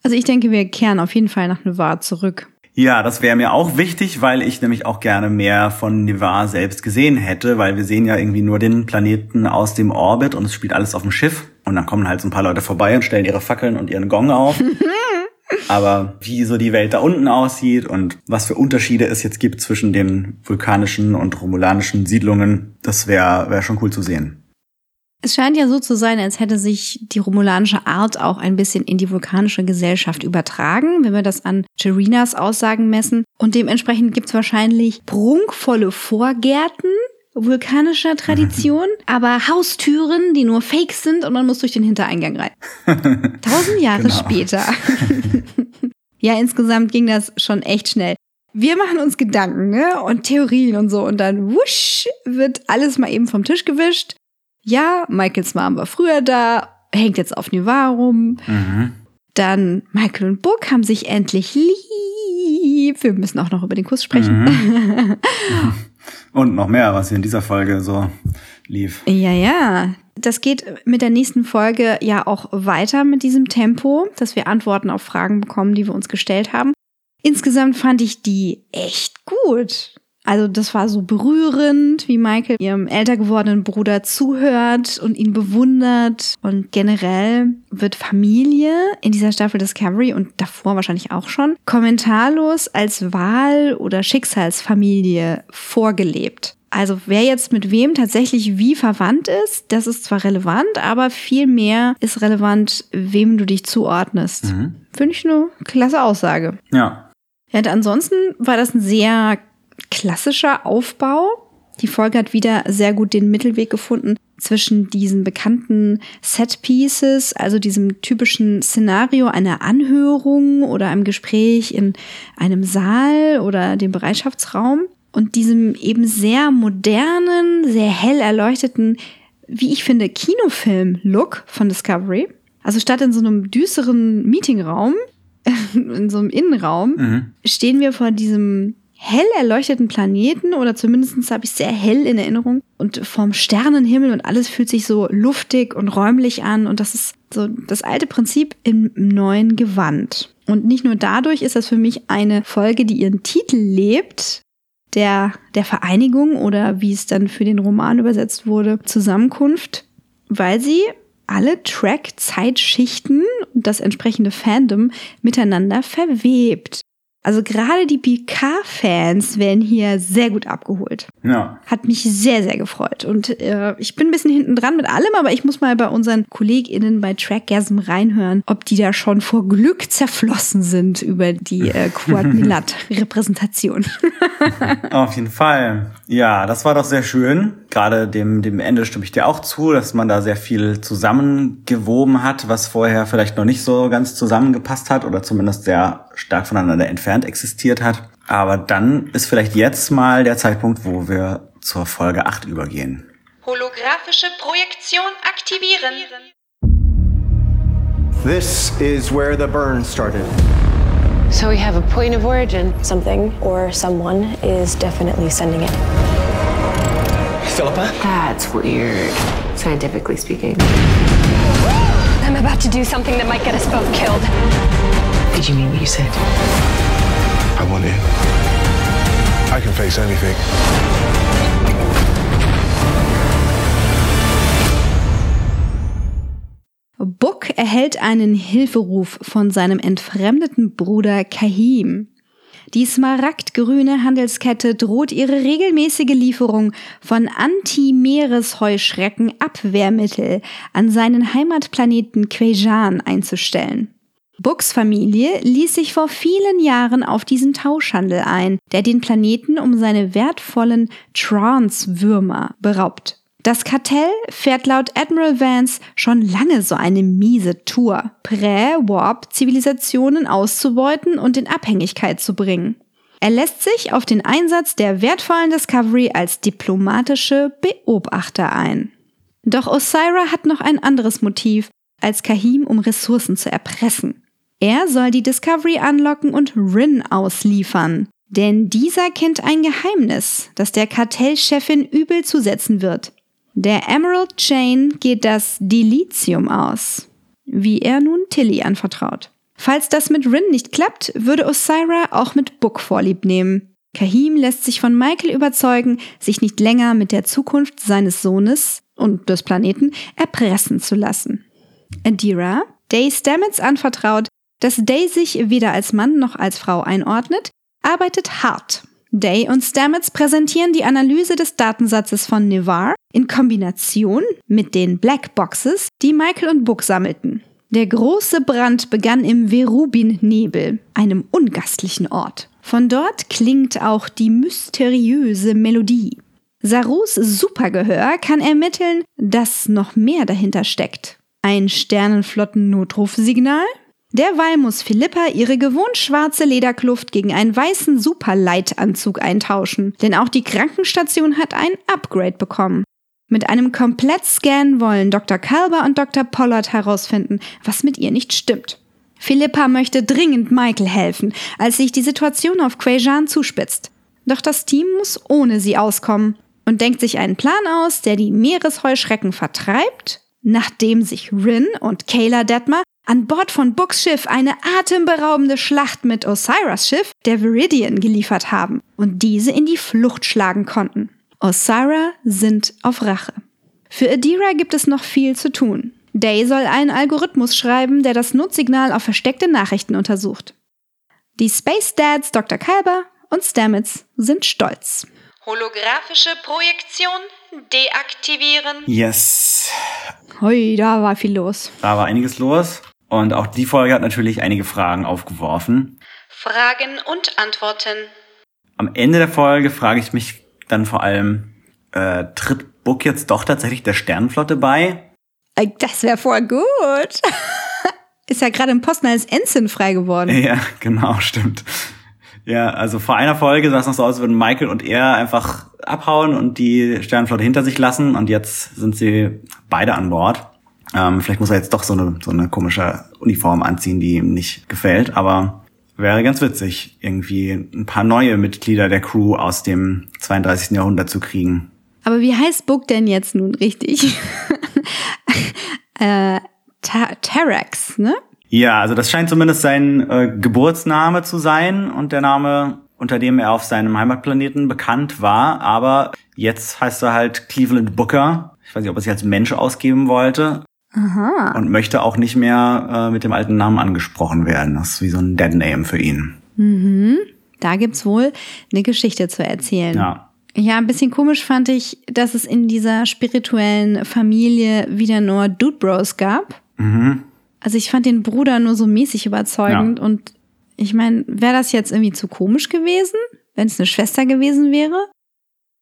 Also ich denke, wir kehren auf jeden Fall nach Navarre zurück. Ja, das wäre mir auch wichtig, weil ich nämlich auch gerne mehr von Nivar selbst gesehen hätte, weil wir sehen ja irgendwie nur den Planeten aus dem Orbit und es spielt alles auf dem Schiff und dann kommen halt so ein paar Leute vorbei und stellen ihre Fackeln und ihren Gong auf. [laughs] Aber wie so die Welt da unten aussieht und was für Unterschiede es jetzt gibt zwischen den vulkanischen und romulanischen Siedlungen, das wäre wär schon cool zu sehen. Es scheint ja so zu sein, als hätte sich die romulanische Art auch ein bisschen in die vulkanische Gesellschaft übertragen, wenn wir das an Jerinas Aussagen messen. Und dementsprechend gibt es wahrscheinlich prunkvolle Vorgärten vulkanischer [laughs] Tradition, aber Haustüren, die nur fake sind und man muss durch den Hintereingang rein. [laughs] Tausend Jahre Genau. später. [laughs] ja, insgesamt ging das schon echt schnell. Wir machen uns Gedanken, ne? Und Theorien und so. Und dann wusch, wird alles mal eben vom Tisch gewischt. Ja, Michaels Mom war früher da, hängt jetzt auf Nivar rum. Mhm. Dann Michael und Book haben sich endlich lieb. Wir müssen auch noch über den Kuss sprechen. Mhm. [laughs] Und noch mehr, was hier in dieser Folge so lief. Ja, ja. Das geht mit der nächsten Folge ja auch weiter mit diesem Tempo, dass wir Antworten auf Fragen bekommen, die wir uns gestellt haben. Insgesamt fand ich die echt gut. Also das war so berührend, wie Michael ihrem älter gewordenen Bruder zuhört und ihn bewundert. Und generell wird Familie in dieser Staffel Discovery und davor wahrscheinlich auch schon kommentarlos als Wahl- oder Schicksalsfamilie vorgelebt. Also wer jetzt mit wem tatsächlich wie verwandt ist, das ist zwar relevant, aber viel mehr ist relevant, wem du dich zuordnest. Mhm. Finde ich eine klasse Aussage. Ja. Ja, und ansonsten war das ein sehr klassischer Aufbau. Die Folge hat wieder sehr gut den Mittelweg gefunden zwischen diesen bekannten Set Pieces, also diesem typischen Szenario einer Anhörung oder einem Gespräch in einem Saal oder dem Bereitschaftsraum und diesem eben sehr modernen, sehr hell erleuchteten, wie ich finde, Kinofilm-Look von Discovery. Also statt in so einem düsteren Meetingraum, [laughs] in so einem Innenraum, Mhm. stehen wir vor diesem hell erleuchteten Planeten oder zumindest habe ich sehr hell in Erinnerung und vom Sternenhimmel und alles fühlt sich so luftig und räumlich an und das ist so das alte Prinzip im neuen Gewand. Und nicht nur dadurch ist das für mich eine Folge, die ihren Titel lebt, der, der Vereinigung oder wie es dann für den Roman übersetzt wurde, Zusammenkunft, weil sie alle Track-Zeitschichten und das entsprechende Fandom miteinander verwebt. Also gerade die PK-Fans werden hier sehr gut abgeholt. Ja. Hat mich sehr, sehr gefreut. Und äh, ich bin ein bisschen hinten dran mit allem, aber ich muss mal bei unseren KollegInnen bei Trackgasm reinhören, ob die da schon vor Glück zerflossen sind über die äh, [laughs] Quad Milat-Repräsentation. Auf jeden Fall. Ja, das war doch sehr schön. Gerade dem, dem Ende stimme ich dir auch zu, dass man da sehr viel zusammengewoben hat, was vorher vielleicht noch nicht so ganz zusammengepasst hat oder zumindest sehr stark voneinander entfernt existiert hat. Aber dann ist vielleicht jetzt mal der Zeitpunkt, wo wir zur Folge 8 übergehen. Holographische Projektion aktivieren. This is where the burn started. So we have a point of origin. Something or someone is definitely sending it. Philippa? That's weird, scientifically speaking. I'm about to do something that might get us both killed. Did you mean what you said? I want in. I can face anything. Book erhält einen Hilferuf von seinem entfremdeten Bruder Kahim. Die smaragdgrüne Handelskette droht ihre regelmäßige Lieferung von Anti-Meeresheuschrecken-Abwehrmittel an seinen Heimatplaneten Quejan einzustellen. Books Familie ließ sich vor vielen Jahren auf diesen Tauschhandel ein, der den Planeten um seine wertvollen Trance-Würmer beraubt. Das Kartell fährt laut Admiral Vance schon lange so eine miese Tour, Prä-Warp-Zivilisationen auszubeuten und in Abhängigkeit zu bringen. Er lässt sich auf den Einsatz der wertvollen Discovery als diplomatische Beobachter ein. Doch Osira hat noch ein anderes Motiv, als Kahim um Ressourcen zu erpressen. Er soll die Discovery anlocken und Rin ausliefern. Denn dieser kennt ein Geheimnis, das der Kartellchefin übel zusetzen wird. Der Emerald Chain geht das Dilithium aus, wie er nun Tilly anvertraut. Falls das mit Rin nicht klappt, würde Osira auch mit Book vorlieb nehmen. Kahim lässt sich von Michael überzeugen, sich nicht länger mit der Zukunft seines Sohnes und des Planeten erpressen zu lassen. Adira, Day Stamets anvertraut, dass Day sich weder als Mann noch als Frau einordnet, arbeitet hart. Day und Stamets präsentieren die Analyse des Datensatzes von Nevar in Kombination mit den Black Boxes, die Michael und Book sammelten. Der große Brand begann im Verubin-Nebel, einem ungastlichen Ort. Von dort klingt auch die mysteriöse Melodie. Sarus Supergehör kann ermitteln, dass noch mehr dahinter steckt. Ein Sternenflotten-Notrufsignal? Derweil muss Philippa ihre gewohnt schwarze Lederkluft gegen einen weißen Superleitanzug eintauschen, denn auch die Krankenstation hat ein Upgrade bekommen. Mit einem Komplettscan wollen Dr. Kalber und Dr. Pollard herausfinden, was mit ihr nicht stimmt. Philippa möchte dringend Michael helfen, als sich die Situation auf Quajan zuspitzt. Doch das Team muss ohne sie auskommen und denkt sich einen Plan aus, der die Meeresheuschrecken vertreibt, nachdem sich Rin und Kayla Detmer an Bord von Books Schiff eine atemberaubende Schlacht mit Osiris Schiff, der Viridian, geliefert haben und diese in die Flucht schlagen konnten. Osira sind auf Rache. Für Adira gibt es noch viel zu tun. Day soll einen Algorithmus schreiben, der das Nutzsignal auf versteckte Nachrichten untersucht. Die Space Dads Dr. Kalber und Stamets sind stolz. Holographische Projektion deaktivieren. Yes. Hui, da war viel los. Da war einiges los. Und auch die Folge hat natürlich einige Fragen aufgeworfen. Fragen und Antworten. Am Ende der Folge frage ich mich dann vor allem, äh, tritt Book jetzt doch tatsächlich der Sternenflotte bei? Ey, Das wäre voll gut. [laughs] Ist ja gerade im Posten als Ensign frei geworden. Ja, genau, stimmt. Ja, also vor einer Folge sah es noch so aus, als würden Michael und er einfach abhauen und die Sternenflotte hinter sich lassen und jetzt sind sie beide an Bord. Ähm, vielleicht muss er jetzt doch so eine, so eine komische Uniform anziehen, die ihm nicht gefällt, aber wäre ganz witzig, irgendwie ein paar neue Mitglieder der Crew aus dem 32. Jahrhundert zu kriegen. Aber wie heißt Book denn jetzt nun richtig? [laughs] äh, Terax, ne? Ja, also das scheint zumindest sein äh, Geburtsname zu sein und der Name, unter dem er auf seinem Heimatplaneten bekannt war. Aber jetzt heißt er halt Cleveland Booker. Ich weiß nicht, ob er sich als Mensch ausgeben wollte. Aha. Und möchte auch nicht mehr äh, mit dem alten Namen angesprochen werden. Das ist wie so ein Dead Name für ihn. Mhm. Da gibt's wohl eine Geschichte zu erzählen. Ja. Ja, ein bisschen komisch fand ich, dass es in dieser spirituellen Familie wieder nur Dude Bros gab. Mhm. Also ich fand den Bruder nur so mäßig überzeugend Ja. und ich meine, wäre das jetzt irgendwie zu komisch gewesen, wenn es eine Schwester gewesen wäre?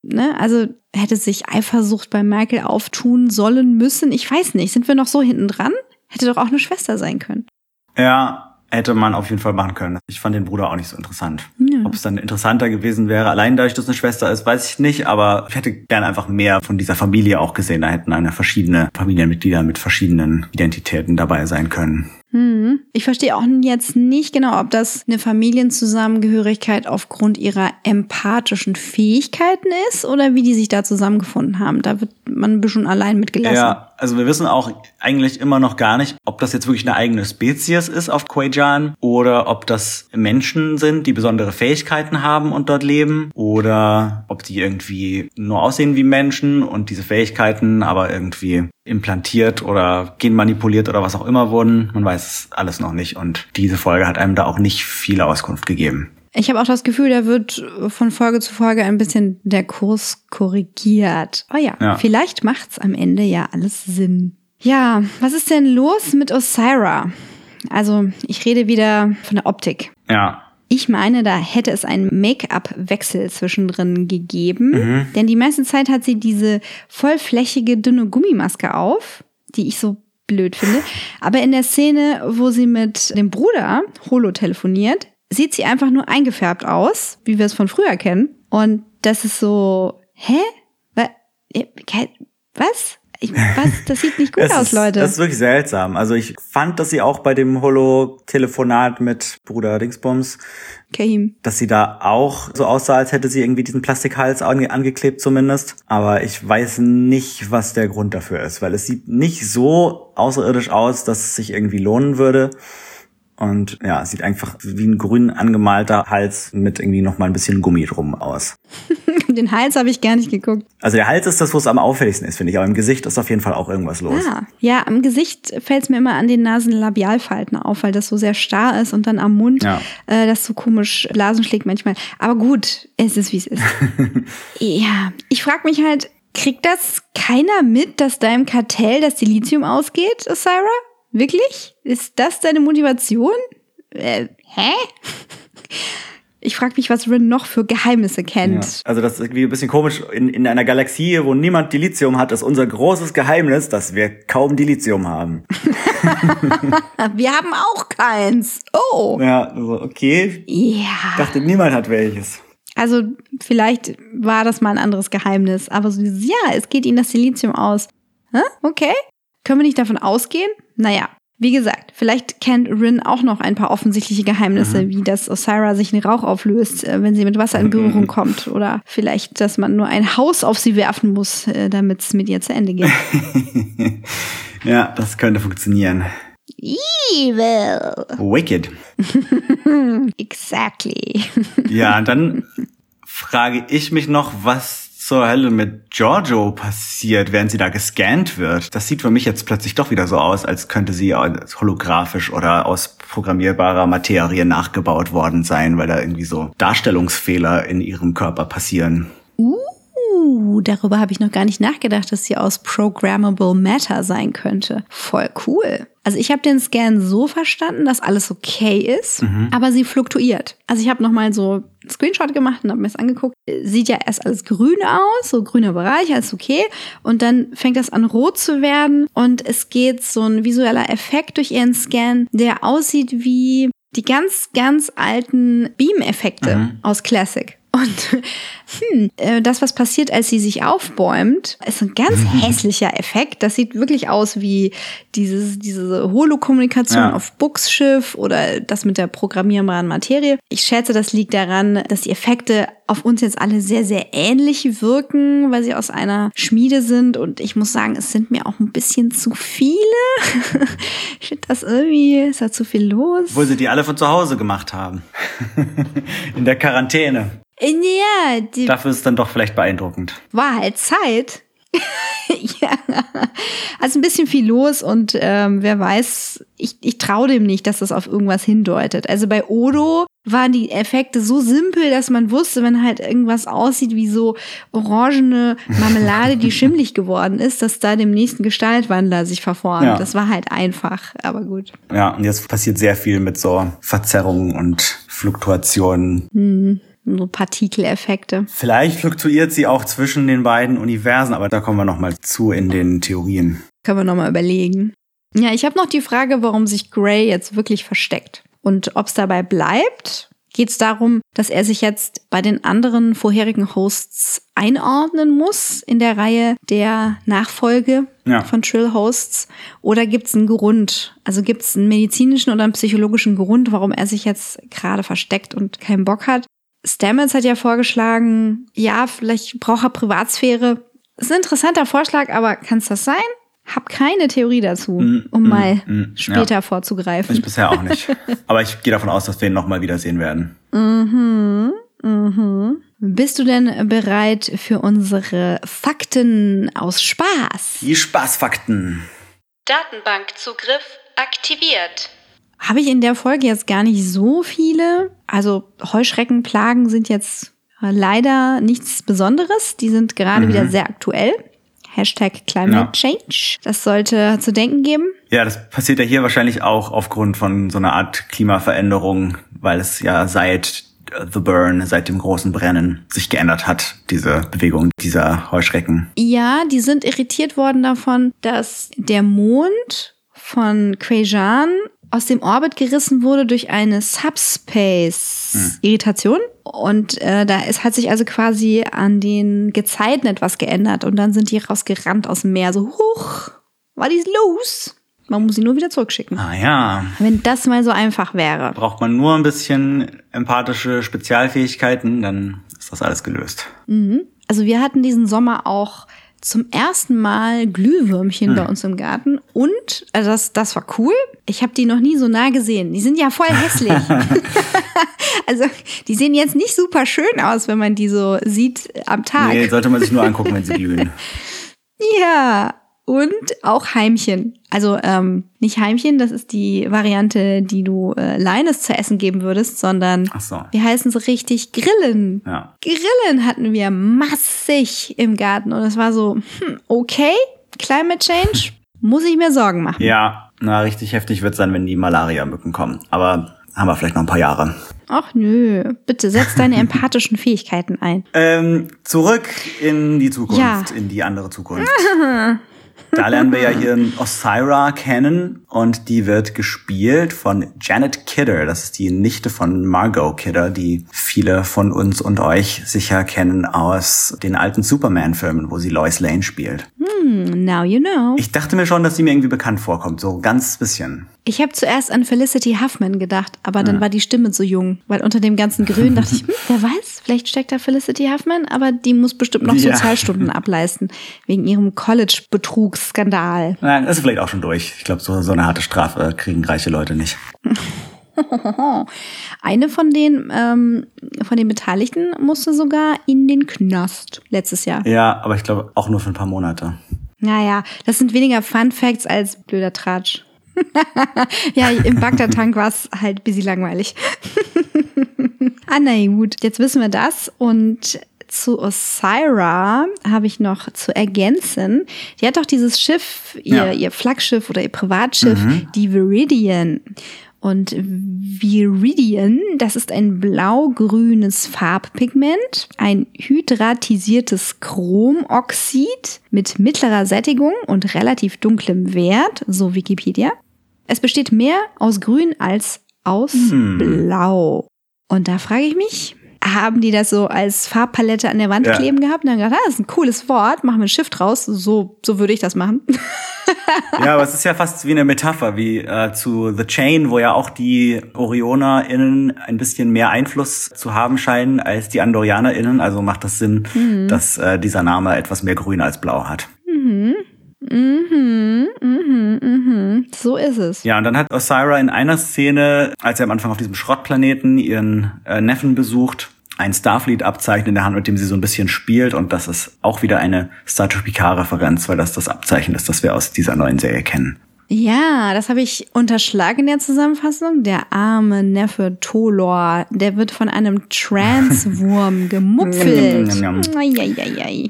Ne? Also hätte sich Eifersucht bei Michael auftun sollen müssen? Ich weiß nicht. Sind wir noch so hinten dran? Hätte doch auch eine Schwester sein können. Ja, hätte man auf jeden Fall machen können. Ich fand den Bruder auch nicht so interessant. Ja. Ob es dann interessanter gewesen wäre, allein dadurch, dass eine Schwester ist, weiß ich nicht, aber ich hätte gerne einfach mehr von dieser Familie auch gesehen. Da hätten eine verschiedene Familienmitglieder mit verschiedenen Identitäten dabei sein können. Hm. Ich verstehe auch jetzt nicht genau, ob das eine Familienzusammengehörigkeit aufgrund ihrer empathischen Fähigkeiten ist oder wie die sich da zusammengefunden haben. Da wird man ein bisschen allein mitgelassen. Ja, also wir wissen auch eigentlich immer noch gar nicht, ob das jetzt wirklich eine eigene Spezies ist auf Quajan oder ob das Menschen sind, die besondere Fähigkeiten haben und dort leben oder ob die irgendwie nur aussehen wie Menschen und diese Fähigkeiten aber irgendwie implantiert oder genmanipuliert oder was auch immer wurden. Man weiß es alles noch nicht und diese Folge hat einem da auch nicht viel Auskunft gegeben. Ich habe auch das Gefühl, da wird von Folge zu Folge ein bisschen der Kurs korrigiert. Oh ja, Ja. vielleicht macht's am Ende ja alles Sinn. Ja, was ist denn los mit Osira? Also, ich rede wieder von der Optik. Ja, Ich meine, da hätte es einen Make-up-Wechsel zwischendrin gegeben. Denn die meiste Zeit hat sie diese vollflächige, dünne Gummimaske auf, die ich so blöd finde. Aber in der Szene, wo sie mit dem Bruder Holo telefoniert, sieht sie einfach nur eingefärbt aus, wie wir es von früher kennen. Und das ist so, hä? Äh, Was? Ich, was? Das sieht nicht gut aus, ist, Leute. Das ist wirklich seltsam. Also ich fand, dass sie auch bei dem Holo-Telefonat mit Bruder Dingsbums, Kahim. dass sie da auch so aussah, als hätte sie irgendwie diesen Plastikhals ange angeklebt zumindest. Aber ich weiß nicht, was der Grund dafür ist, weil es sieht nicht so außerirdisch aus, dass es sich irgendwie lohnen würde. Und ja, sieht einfach wie ein grün angemalter Hals mit irgendwie noch mal ein bisschen Gummi drum aus. [laughs] Den Hals habe ich gar nicht geguckt. Also der Hals ist das, wo es am auffälligsten ist, finde ich. Aber im Gesicht ist auf jeden Fall auch irgendwas los. Ah, ja, am Gesicht fällt es mir immer an den Nasenlabialfalten auf, weil das so sehr starr ist und dann am Mund Ja. äh, das so komisch Blasen schlägt manchmal. Aber gut, es ist wie es ist. [laughs] ja, ich frage mich halt, kriegt das keiner mit, dass da im Kartell das Silizium ausgeht, Osira? Wirklich? Ist das deine Motivation? Äh, hä? Ich frage mich, was Rin noch für Geheimnisse Ja. kennt. Also das ist irgendwie ein bisschen komisch. In, in einer Galaxie, wo niemand Dilithium hat, ist unser großes Geheimnis, dass wir kaum Dilithium haben. [laughs] Wir haben auch keins. Oh. Ja, also okay. Ja. Ich dachte, niemand hat welches. Also vielleicht war das mal ein anderes Geheimnis, aber so dieses, ja, es geht ihnen das Silizium aus. Hä? Okay. Können wir nicht davon ausgehen? Naja, wie gesagt, vielleicht kennt Rin auch noch ein paar offensichtliche Geheimnisse, wie dass Osira sich in Rauch auflöst, äh, wenn sie mit Wasser in Berührung [laughs] kommt. Oder vielleicht, dass man nur ein Haus auf sie werfen muss, damit es mit ihr zu Ende geht. [laughs] Ja, das könnte funktionieren. Evil. Wicked. [laughs] Exactly. Ja, und dann frage ich mich noch, was zur Hölle mit Giorgio passiert, während sie da gescannt wird. Das sieht für mich jetzt plötzlich doch wieder so aus, als könnte sie holographisch oder aus programmierbarer Materie nachgebaut worden sein, weil da irgendwie so Darstellungsfehler in ihrem Körper passieren. Uh, darüber habe ich noch gar nicht nachgedacht, dass sie aus Programmable Matter sein könnte. Voll cool. Also ich habe den Scan so verstanden, dass alles okay ist, aber sie fluktuiert. Also ich habe noch mal so einen Screenshot gemacht und habe mir das angeguckt. Sieht ja erst alles grün aus, so grüner Bereich, alles okay. Und dann fängt das an rot zu werden und es geht so ein visueller Effekt durch ihren Scan, der aussieht wie die ganz, ganz alten Beam-Effekte aus Classic. Und [laughs] hm, äh, das, was passiert, als sie sich aufbäumt, ist ein ganz hässlicher Effekt. Das sieht wirklich aus wie dieses, diese Holokommunikation Ja. auf Books Schiff oder das mit der programmierbaren Materie. Ich schätze, das liegt daran, dass die Effekte auf uns jetzt alle sehr, sehr ähnlich wirken, weil sie aus einer Schmiede sind. Und ich muss sagen, es sind mir auch ein bisschen zu viele. [laughs] ich finde das irgendwie, ist da zu viel los. Obwohl sie die alle von zu Hause gemacht haben. [laughs] In der Quarantäne. Ja, die Dafür ist es dann doch vielleicht beeindruckend. war halt Zeit. [laughs] ja. Also ein bisschen viel los und ähm, wer weiß, ich, ich traue dem nicht, dass das auf irgendwas hindeutet. Also bei Odo waren die Effekte so simpel, dass man wusste, wenn halt irgendwas aussieht wie so orangene Marmelade, die [laughs] schimmlig geworden ist, dass da dem nächsten Gestaltwandler sich verformt. Ja. Das war halt einfach, aber gut. Ja, und jetzt passiert sehr viel mit so Verzerrungen und Fluktuationen. So Partikeleffekte. Vielleicht fluktuiert sie auch zwischen den beiden Universen, aber da kommen wir noch mal zu in den Theorien. Können wir nochmal überlegen. Ja, ich habe noch die Frage, warum sich Gray jetzt wirklich versteckt. Und ob es dabei bleibt, geht es darum, dass er sich jetzt bei den anderen vorherigen Hosts einordnen muss in der Reihe der Nachfolge Ja. von Trill Hosts. Oder gibt es einen Grund? Also gibt es einen medizinischen oder einen psychologischen Grund, warum er sich jetzt gerade versteckt und keinen Bock hat? Stamets hat ja vorgeschlagen, ja, vielleicht braucht er Privatsphäre. ist ein interessanter Vorschlag, aber kann es das sein? Hab keine Theorie dazu, Mm, um mm, mal mm, später ja. vorzugreifen. Ich bisher auch nicht. [laughs] Aber ich gehe davon aus, dass wir ihn noch mal wiedersehen werden. Bist du denn bereit für unsere Fakten aus Spaß? Die Spaßfakten. Datenbankzugriff aktiviert. Habe ich in der Folge jetzt gar nicht so viele. Also Heuschreckenplagen sind jetzt leider nichts Besonderes. Die sind gerade wieder sehr aktuell. Hashtag Climate Ja. Change. Das sollte zu denken geben. Ja, das passiert ja hier wahrscheinlich auch aufgrund von so einer Art Klimaveränderung, weil es ja seit äh, The Burn, seit dem großen Brennen sich geändert hat, diese Bewegung dieser Heuschrecken. Ja, die sind irritiert worden davon, dass der Mond von Quajan aus dem Orbit gerissen wurde durch eine Subspace-Irritation. Und äh, da ist, hat sich also quasi an den Gezeiten etwas geändert. Und dann sind die rausgerannt aus dem Meer. So, huch, was ist los? Man muss sie nur wieder zurückschicken. Ah ja, Wenn das mal so einfach wäre. braucht man nur ein bisschen empathische Spezialfähigkeiten, dann ist das alles gelöst. Also wir hatten diesen Sommer auch zum ersten Mal Glühwürmchen bei uns im Garten und also das, das war cool. Ich habe die noch nie so nah gesehen. Die sind ja voll hässlich. [laughs] also die sehen jetzt nicht super schön aus, wenn man die so sieht am Tag. Nee, sollte man sich nur angucken, wenn sie glühen. [laughs] Ja. Und auch Heimchen. Also ähm, nicht Heimchen, das ist die Variante, die du äh, Leines zu essen geben würdest, sondern Ach so. wie heißen sie richtig? Grillen. Ja. Grillen hatten wir massig im Garten und es war so, hm, okay, Climate Change, [laughs] muss ich mir Sorgen machen. Ja, na, richtig heftig wird's dann, wenn die Malaria-Mücken kommen. Aber haben wir vielleicht noch ein paar Jahre. Ach nö, bitte setz deine [laughs] empathischen Fähigkeiten ein. Ähm, zurück in die Zukunft, Ja. in die andere Zukunft. [laughs] Da lernen wir ja hier Osira kennen und die wird gespielt von Janet Kidder. Das ist die Nichte von Margot Kidder, die viele von uns und euch sicher kennen aus den alten Superman-Filmen, wo sie Lois Lane spielt. Now you know. Ich dachte mir schon, dass sie mir irgendwie bekannt vorkommt, so ganz bisschen. Ich habe zuerst an Felicity Huffman gedacht, aber dann war die Stimme so jung. Weil unter dem ganzen Grün dachte ich, hm, [laughs] wer weiß, vielleicht steckt da Felicity Huffman, aber die muss bestimmt noch Ja. Sozialstunden [laughs] ableisten. Wegen ihrem College-Betrugsskandal. Nein, das ist vielleicht auch schon durch. Ich glaube, so, so eine harte Strafe kriegen reiche Leute nicht. [laughs] Eine von den, ähm, von den Beteiligten musste sogar in den Knast letztes Jahr. Ja, aber ich glaube auch nur für ein paar Monate. Naja, das sind weniger Fun Facts als blöder Tratsch. [laughs] ja, im Bagdad-Tank war es halt ein bisschen langweilig. [laughs] ah, na gut, jetzt wissen wir das. Und zu Osira habe ich noch zu ergänzen. Die hat doch dieses Schiff, ihr, Ja. ihr Flaggschiff oder ihr Privatschiff, die Viridian. Und Viridian, das ist ein blau-grünes Farbpigment, ein hydratisiertes Chromoxid mit mittlerer Sättigung und relativ dunklem Wert, so Wikipedia. Es besteht mehr aus Grün als aus Blau. Und da frage ich mich, haben die das so als Farbpalette an der Wand Ja. kleben gehabt und dann gedacht, ah, das ist ein cooles Wort, machen wir ein Schiff draus. So, so würde ich das machen. [laughs] Ja, aber es ist ja fast wie eine Metapher, wie äh, zu The Chain, wo ja auch die OrionerInnen ein bisschen mehr Einfluss zu haben scheinen als die AndorianerInnen. Also macht das Sinn, dass äh, dieser Name etwas mehr Grün als Blau hat. Mhm, mhm, mhm. So ist es. Ja, und dann hat Osira in einer Szene, als er am Anfang auf diesem Schrottplaneten ihren äh, Neffen besucht, ein Starfleet-Abzeichen in der Hand, mit dem sie so ein bisschen spielt. Und das ist auch wieder eine Star Trek Picard-Referenz, weil das das Abzeichen ist, das wir aus dieser neuen Serie kennen. Ja, das habe ich unterschlagen in der Zusammenfassung. Der arme Neffe Tolor, der wird von einem Transwurm [laughs] gemupfelt.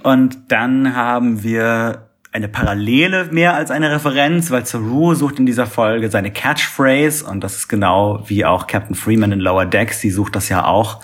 Und dann haben wir eine Parallele mehr als eine Referenz, weil Saru sucht in dieser Folge seine Catchphrase und das ist genau wie auch Captain Freeman in Lower Decks, die sucht das ja auch.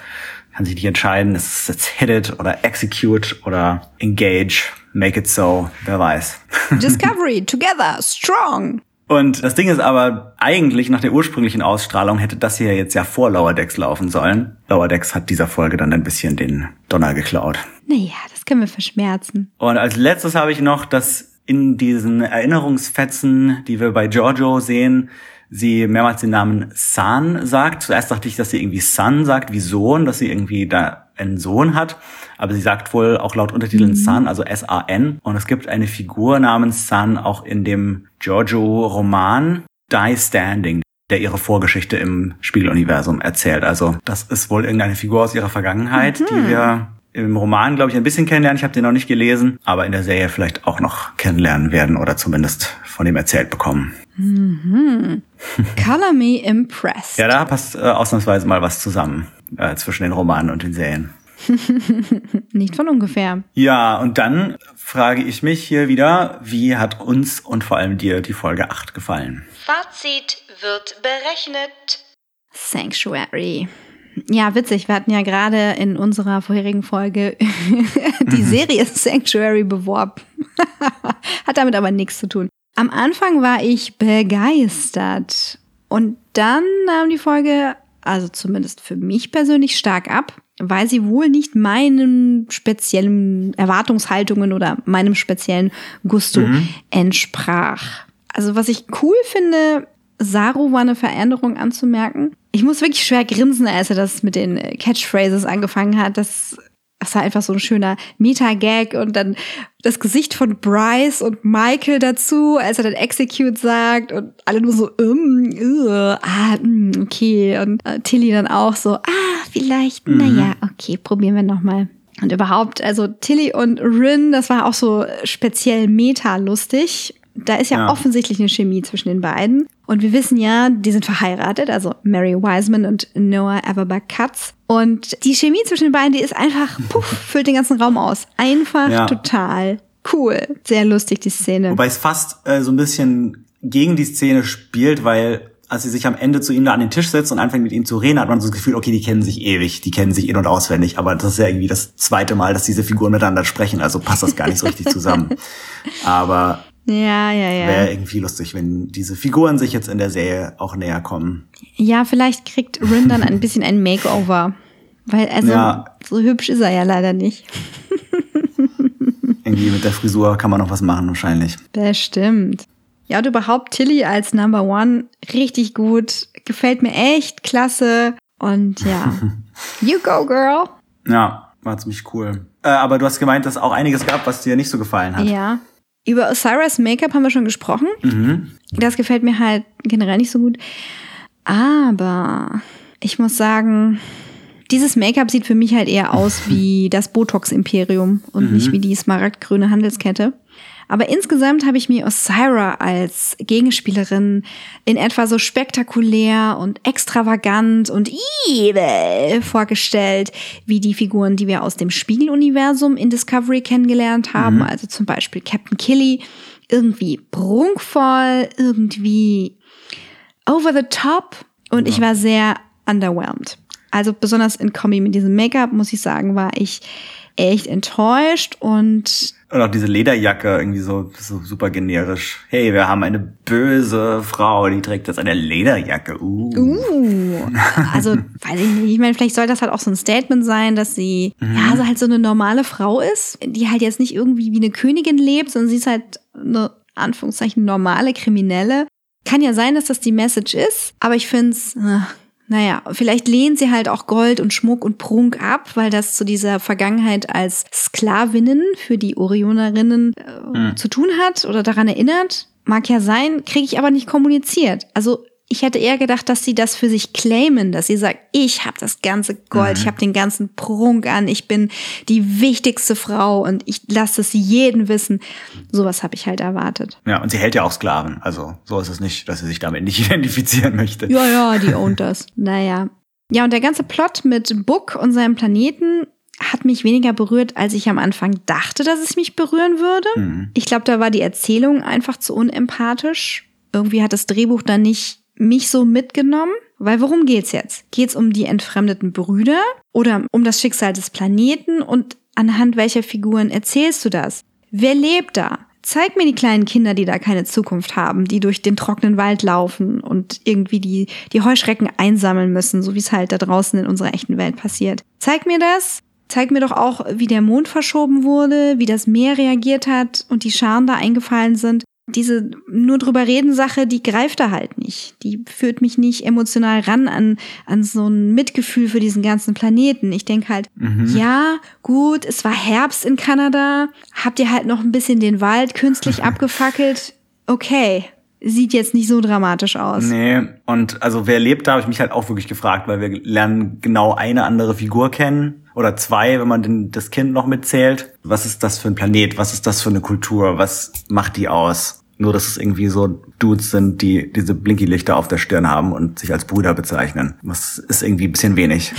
Kann sich nicht entscheiden, ist es jetzt hit it oder execute oder engage, make it so, wer weiß. [laughs] Discovery, together, strong. Und das Ding ist aber, eigentlich nach der ursprünglichen Ausstrahlung hätte das hier jetzt ja vor Lower Decks laufen sollen. Lower Decks hat dieser Folge dann ein bisschen den Donner geklaut. Naja, das können wir verschmerzen. Und als letztes habe ich noch, dass in diesen Erinnerungsfetzen, die wir bei Giorgio sehen, sie mehrmals den Namen San sagt. Zuerst dachte ich, dass sie irgendwie Son sagt, wie Sohn, dass sie irgendwie da einen Sohn hat. Aber sie sagt wohl auch laut Untertiteln San, also S-A-N. Und es gibt eine Figur namens San auch in dem Giorgio-Roman Die Standing, der ihre Vorgeschichte im Spiegeluniversum erzählt. Also das ist wohl irgendeine Figur aus ihrer Vergangenheit, die wir im Roman, glaube ich, ein bisschen kennenlernen. Ich habe den noch nicht gelesen, aber in der Serie vielleicht auch noch kennenlernen werden oder zumindest von ihm erzählt bekommen. [laughs] Color me impressed. Ja, da passt äh, ausnahmsweise mal was zusammen äh, zwischen den Romanen und den Serien. [laughs] Nicht von ungefähr. Ja, und dann frage ich mich hier wieder, wie hat uns und vor allem dir die Folge 8 gefallen? Fazit wird berechnet. Sanctuary. Ja, witzig. Wir hatten ja gerade in unserer vorherigen Folge [laughs] die Serie Sanctuary beworben. [laughs] Hat damit aber nichts zu tun. Am Anfang war ich begeistert. Und dann nahm die Folge, also zumindest für mich persönlich, stark ab, weil sie wohl nicht meinen speziellen Erwartungshaltungen oder meinem speziellen Gusto entsprach. Also was ich cool finde, Saru war eine Veränderung anzumerken. Ich muss wirklich schwer grinsen, als er das mit den Catchphrases angefangen hat. Das, das war einfach so ein schöner Meta-Gag und dann das Gesicht von Bryce und Michael dazu, als er dann Execute sagt und alle nur so, um, uh, ah, mm, okay. Und äh, Tilly dann auch so, ah, vielleicht, naja, okay, probieren wir nochmal. Und überhaupt, also Tilly und Rin, das war auch so speziell meta-lustig. Da ist ja, Ja. offensichtlich eine Chemie zwischen den beiden. Und wir wissen ja, die sind verheiratet, also Mary Wiseman und Noah Everback Katz. Und die Chemie zwischen den beiden, die ist einfach, puff, [laughs] füllt den ganzen Raum aus. Einfach Ja. total cool. Sehr lustig, die Szene. Wobei es fast äh, so ein bisschen gegen die Szene spielt, weil als sie sich am Ende zu ihm da an den Tisch setzt und anfängt mit ihm zu reden, hat man so das Gefühl, okay, die kennen sich ewig, die kennen sich in- und auswendig, aber das ist ja irgendwie das zweite Mal, dass diese Figuren miteinander sprechen, also passt das gar nicht so richtig zusammen. [laughs] Aber ja, ja, ja. wäre irgendwie lustig, wenn diese Figuren sich jetzt in der Serie auch näher kommen. Ja, vielleicht kriegt Rin dann ein bisschen ein Makeover. Weil, also, Ja. so hübsch ist er ja leider nicht. Irgendwie mit der Frisur kann man noch was machen wahrscheinlich. Bestimmt. Ja, und überhaupt Tilly als Number One richtig gut. Gefällt mir echt klasse. Und ja, [laughs] you go, girl. Ja, war ziemlich cool. Äh, aber du hast gemeint, dass es auch einiges gab, was dir nicht so gefallen hat. Ja. Über Osiris Make-up haben wir schon gesprochen. Mhm. Das gefällt mir halt generell nicht so gut. Aber ich muss sagen, dieses Make-up sieht für mich halt eher aus [laughs] wie das Botox-Imperium und nicht wie die smaragdgrüne Handelskette. Aber insgesamt habe ich mir Osira als Gegenspielerin in etwa so spektakulär und extravagant und evil vorgestellt, wie die Figuren, die wir aus dem Spiegeluniversum in Discovery kennengelernt haben. Also zum Beispiel Captain Killy. Irgendwie prunkvoll, irgendwie over the top und ich war sehr underwhelmed. Also besonders in Kombi mit diesem Make-up, muss ich sagen, war ich echt enttäuscht und Und auch diese Lederjacke irgendwie so, so super generisch. Hey, wir haben eine böse Frau, die trägt jetzt eine Lederjacke. Uh. Uh, also [laughs] weiß ich nicht. Ich meine, vielleicht soll das halt auch so ein Statement sein, dass sie Mhm. ja also halt so eine normale Frau ist, die halt jetzt nicht irgendwie wie eine Königin lebt, sondern sie ist halt eine Anführungszeichen normale Kriminelle. Kann ja sein, dass das die Message ist, aber ich finde es, naja, vielleicht lehnt sie halt auch Gold und Schmuck und Prunk ab, weil das zu dieser Vergangenheit als Sklavinnen für die Orionerinnen äh, zu tun hat oder daran erinnert. Mag ja sein, kriege ich aber nicht kommuniziert. Also ich hätte eher gedacht, dass sie das für sich claimen, dass sie sagt, ich habe das ganze Gold, ich habe den ganzen Prunk an, ich bin die wichtigste Frau und ich lasse es jeden wissen. Sowas habe ich halt erwartet. Ja, und sie hält ja auch Sklaven. Also so ist es nicht, dass sie sich damit nicht [laughs] identifizieren möchte. Ja, ja, die ownt das. Naja. Ja, und der ganze Plot mit Book und seinem Planeten hat mich weniger berührt, als ich am Anfang dachte, dass es mich berühren würde. Ich glaube, da war die Erzählung einfach zu unempathisch. Irgendwie hat das Drehbuch dann nicht mich so mitgenommen. Weil worum geht's jetzt? Geht's um die entfremdeten Brüder oder um das Schicksal des Planeten und anhand welcher Figuren erzählst du das? Wer lebt da? Zeig mir die kleinen Kinder, die da keine Zukunft haben, die durch den trockenen Wald laufen und irgendwie die, die Heuschrecken einsammeln müssen, so wie es halt da draußen in unserer echten Welt passiert. Zeig mir das. Zeig mir doch auch, wie der Mond verschoben wurde, wie das Meer reagiert hat und die Scharen da eingefallen sind. Diese nur drüber reden Sache, die greift da halt nicht. Die führt mich nicht emotional ran an, an so ein Mitgefühl für diesen ganzen Planeten. Ich denke halt, ja, gut, es war Herbst in Kanada. Habt ihr halt noch ein bisschen den Wald künstlich [laughs] abgefackelt? Okay. Sieht jetzt nicht so dramatisch aus. Nee, und also wer lebt da, habe ich mich halt auch wirklich gefragt, weil wir lernen genau eine andere Figur kennen oder zwei, wenn man den, das Kind noch mitzählt. Was ist das für ein Planet? Was ist das für eine Kultur? Was macht die aus? Nur, dass es irgendwie so Dudes sind, die diese Blinky-Lichter auf der Stirn haben und sich als Brüder bezeichnen. Das ist irgendwie ein bisschen wenig.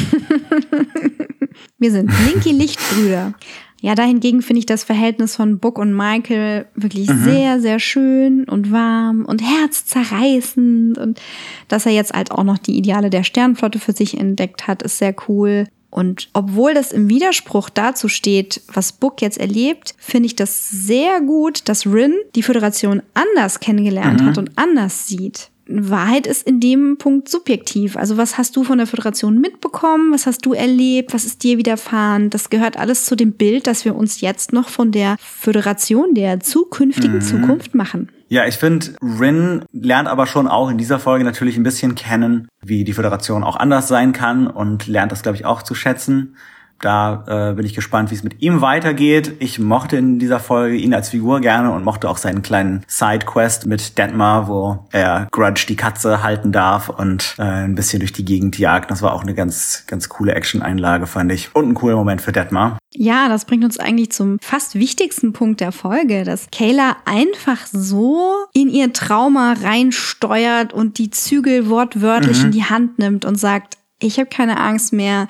[laughs] Wir sind Blinky Lichtbrüder. Ja, dahingegen finde ich das Verhältnis von Book und Michael wirklich sehr, sehr schön und warm und herzzerreißend. Und dass er jetzt halt auch noch die Ideale der Sternflotte für sich entdeckt hat, ist sehr cool. Und obwohl das im Widerspruch dazu steht, was Book jetzt erlebt, finde ich das sehr gut, dass Rin die Föderation anders kennengelernt hat und anders sieht. Wahrheit ist in dem Punkt subjektiv. Also was hast du von der Föderation mitbekommen? Was hast du erlebt? Was ist dir widerfahren? Das gehört alles zu dem Bild, das wir uns jetzt noch von der Föderation der zukünftigen Zukunft machen. Ja, ich finde, Rin lernt aber schon auch in dieser Folge natürlich ein bisschen kennen, wie die Föderation auch anders sein kann und lernt das, glaube ich, auch zu schätzen. Da äh, bin ich gespannt, wie es mit ihm weitergeht. Ich mochte in dieser Folge ihn als Figur gerne und mochte auch seinen kleinen Sidequest mit Detmar, wo er Grudge die Katze halten darf und äh, ein bisschen durch die Gegend jagt. Das war auch eine ganz, ganz coole Action-Einlage, fand ich. Und ein cooler Moment für Detmar. Ja, das bringt uns eigentlich zum fast wichtigsten Punkt der Folge, dass Kayla einfach so in ihr Trauma reinsteuert und die Zügel wortwörtlich in die Hand nimmt und sagt, ich habe keine Angst mehr.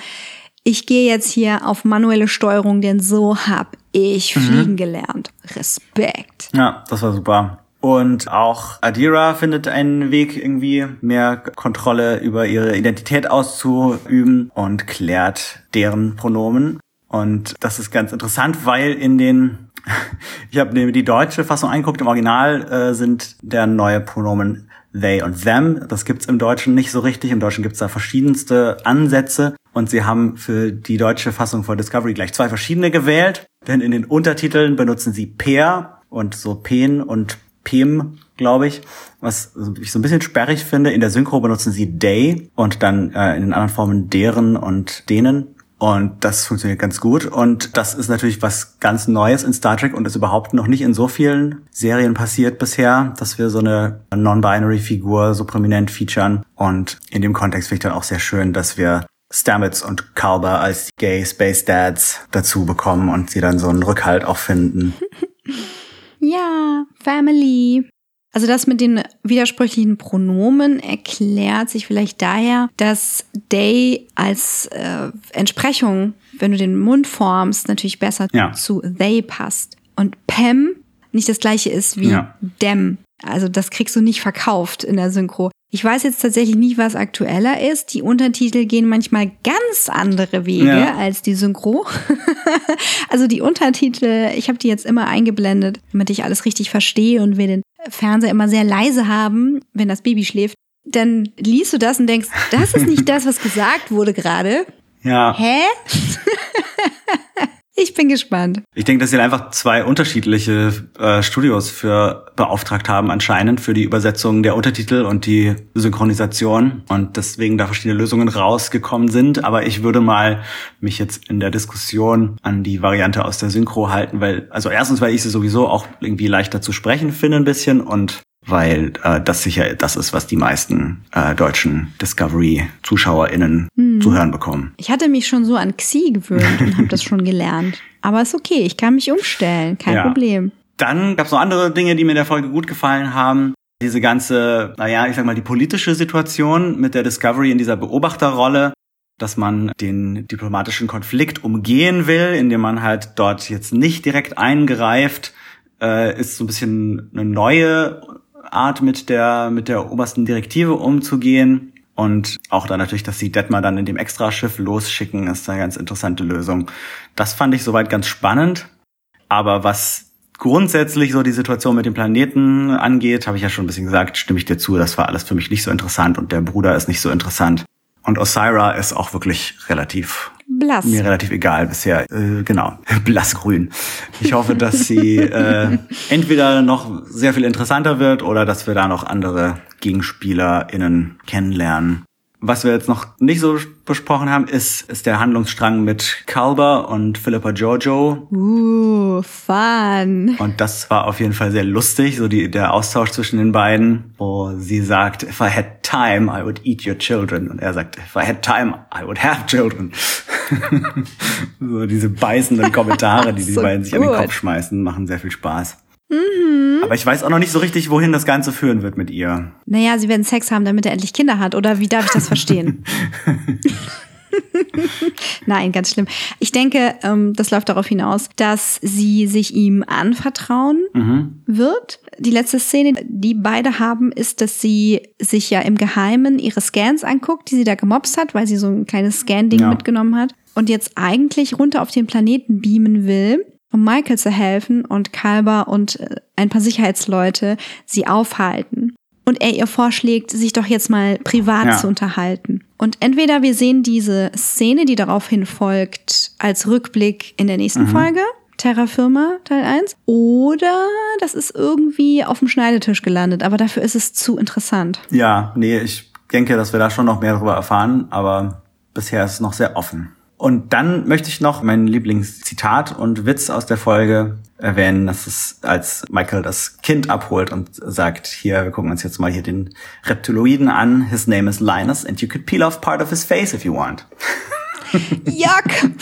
Ich gehe jetzt hier auf manuelle Steuerung, denn so hab ich fliegen gelernt. Respekt. Ja, das war super. Und auch Adira findet einen Weg, irgendwie mehr Kontrolle über ihre Identität auszuüben und klärt deren Pronomen. Und das ist ganz interessant, weil in den, [laughs] ich habe mir die deutsche Fassung angeguckt, im Original äh, sind der neue Pronomen they und them. Das gibt's im Deutschen nicht so richtig. Im Deutschen gibt's da verschiedenste Ansätze. Und sie haben für die deutsche Fassung von Discovery gleich zwei verschiedene gewählt. Denn in den Untertiteln benutzen sie per und so pen und pem, glaube ich. Was ich so ein bisschen sperrig finde. In der Synchro benutzen sie they und dann äh, in den anderen Formen deren und denen. Und das funktioniert ganz gut. Und das ist natürlich was ganz Neues in Star Trek und ist überhaupt noch nicht in so vielen Serien passiert bisher, dass wir so eine Non-Binary-Figur so prominent featuren. Und in dem Kontext finde ich dann auch sehr schön, dass wir Stamets und Kalber als Gay Space Dads dazu bekommen und sie dann so einen Rückhalt auch finden. [laughs] Ja, Family. Also das mit den widersprüchlichen Pronomen erklärt sich vielleicht daher, dass they als äh, Entsprechung, wenn du den Mund formst, natürlich besser Ja. zu they passt. Und Pam nicht das gleiche ist wie Ja. dem. Also das kriegst du nicht verkauft in der Synchro. Ich weiß jetzt tatsächlich nicht, was aktueller ist. Die Untertitel gehen manchmal ganz andere Wege Ja. als die Synchro. [laughs] also die Untertitel, ich habe die jetzt immer eingeblendet, damit ich alles richtig verstehe und wir den Fernseher immer sehr leise haben, wenn das Baby schläft. Dann liest du das und denkst, das ist nicht [laughs] das, was gesagt wurde gerade. Ja. Hä? [laughs] ich bin gespannt. Ich denke, dass sie einfach zwei unterschiedliche äh, Studios für beauftragt haben, anscheinend für die Übersetzung der Untertitel und die Synchronisation und deswegen da verschiedene Lösungen rausgekommen sind. Aber ich würde mal mich jetzt in der Diskussion an die Variante aus der Synchro halten, weil, also erstens, weil ich sie sowieso auch irgendwie leichter zu sprechen finde ein bisschen und weil äh, das sicher das ist, was die meisten äh, deutschen Discovery-ZuschauerInnen zu hören bekommen. Ich hatte mich schon so an Xi gewöhnt und habe das schon gelernt. [laughs] Aber ist okay, ich kann mich umstellen, kein Ja. Problem. Dann gab es noch andere Dinge, die mir in der Folge gut gefallen haben. Diese ganze, naja, ich sag mal, die politische Situation mit der Discovery in dieser Beobachterrolle, dass man den diplomatischen Konflikt umgehen will, indem man halt dort jetzt nicht direkt eingreift, äh, ist so ein bisschen eine neue Art mit der, mit der obersten Direktive umzugehen. Und auch dann natürlich, dass sie Detmar dann in dem Extraschiff losschicken, ist eine ganz interessante Lösung. Das fand ich soweit ganz spannend. Aber was grundsätzlich so die Situation mit dem Planeten angeht, habe ich ja schon ein bisschen gesagt, stimme ich dir zu, das war alles für mich nicht so interessant und der Bruder ist nicht so interessant. Und Osira ist auch wirklich relativ Blass. mir relativ egal bisher. Äh, genau, [laughs] blassgrün. Ich hoffe, dass sie äh, [laughs] entweder noch sehr viel interessanter wird oder dass wir da noch andere GegenspielerInnen kennenlernen. Was wir jetzt noch nicht so besprochen haben, ist, ist der Handlungsstrang mit Calber und Philippa Giorgio. Uh, fun. Und das war auf jeden Fall sehr lustig, so die, der Austausch zwischen den beiden, wo sie sagt, if I had time, I would eat your children. Und er sagt, if I had time, I would have children. [laughs] so diese beißenden Kommentare, die die So beiden sich an den gut. Kopf schmeißen, machen sehr viel Spaß. Aber ich weiß auch noch nicht so richtig, wohin das Ganze führen wird mit ihr. Naja, sie werden Sex haben, damit er endlich Kinder hat. Oder wie darf ich das verstehen? [laughs] [laughs] Nein, ganz schlimm. Ich denke, ähm, das läuft darauf hinaus, dass sie sich ihm anvertrauen wird. Die letzte Szene, die beide haben, ist, dass sie sich ja im Geheimen ihre Scans anguckt, die sie da gemobst hat, weil sie so ein kleines Scan-Ding Ja. mitgenommen hat. Und jetzt eigentlich runter auf den Planeten beamen will, um Michael zu helfen und Kalber und äh, ein paar Sicherheitsleute sie aufhalten. Und er ihr vorschlägt, sich doch jetzt mal privat Ja. zu unterhalten. Und entweder wir sehen diese Szene, die daraufhin folgt, als Rückblick in der nächsten Folge, Terra Firma Teil 1, oder das ist irgendwie auf dem Schneidetisch gelandet, aber dafür ist es zu interessant. Ja, nee, ich denke, dass wir da schon noch mehr darüber erfahren, aber bisher ist es noch sehr offen. Und dann möchte ich noch mein Lieblingszitat und Witz aus der Folge erwähnen, dass es als Michael das Kind abholt und sagt, hier, wir gucken uns jetzt mal hier den Reptiloiden an. His name is Linus and you could peel off part of his face if you want. [laughs] Yuck!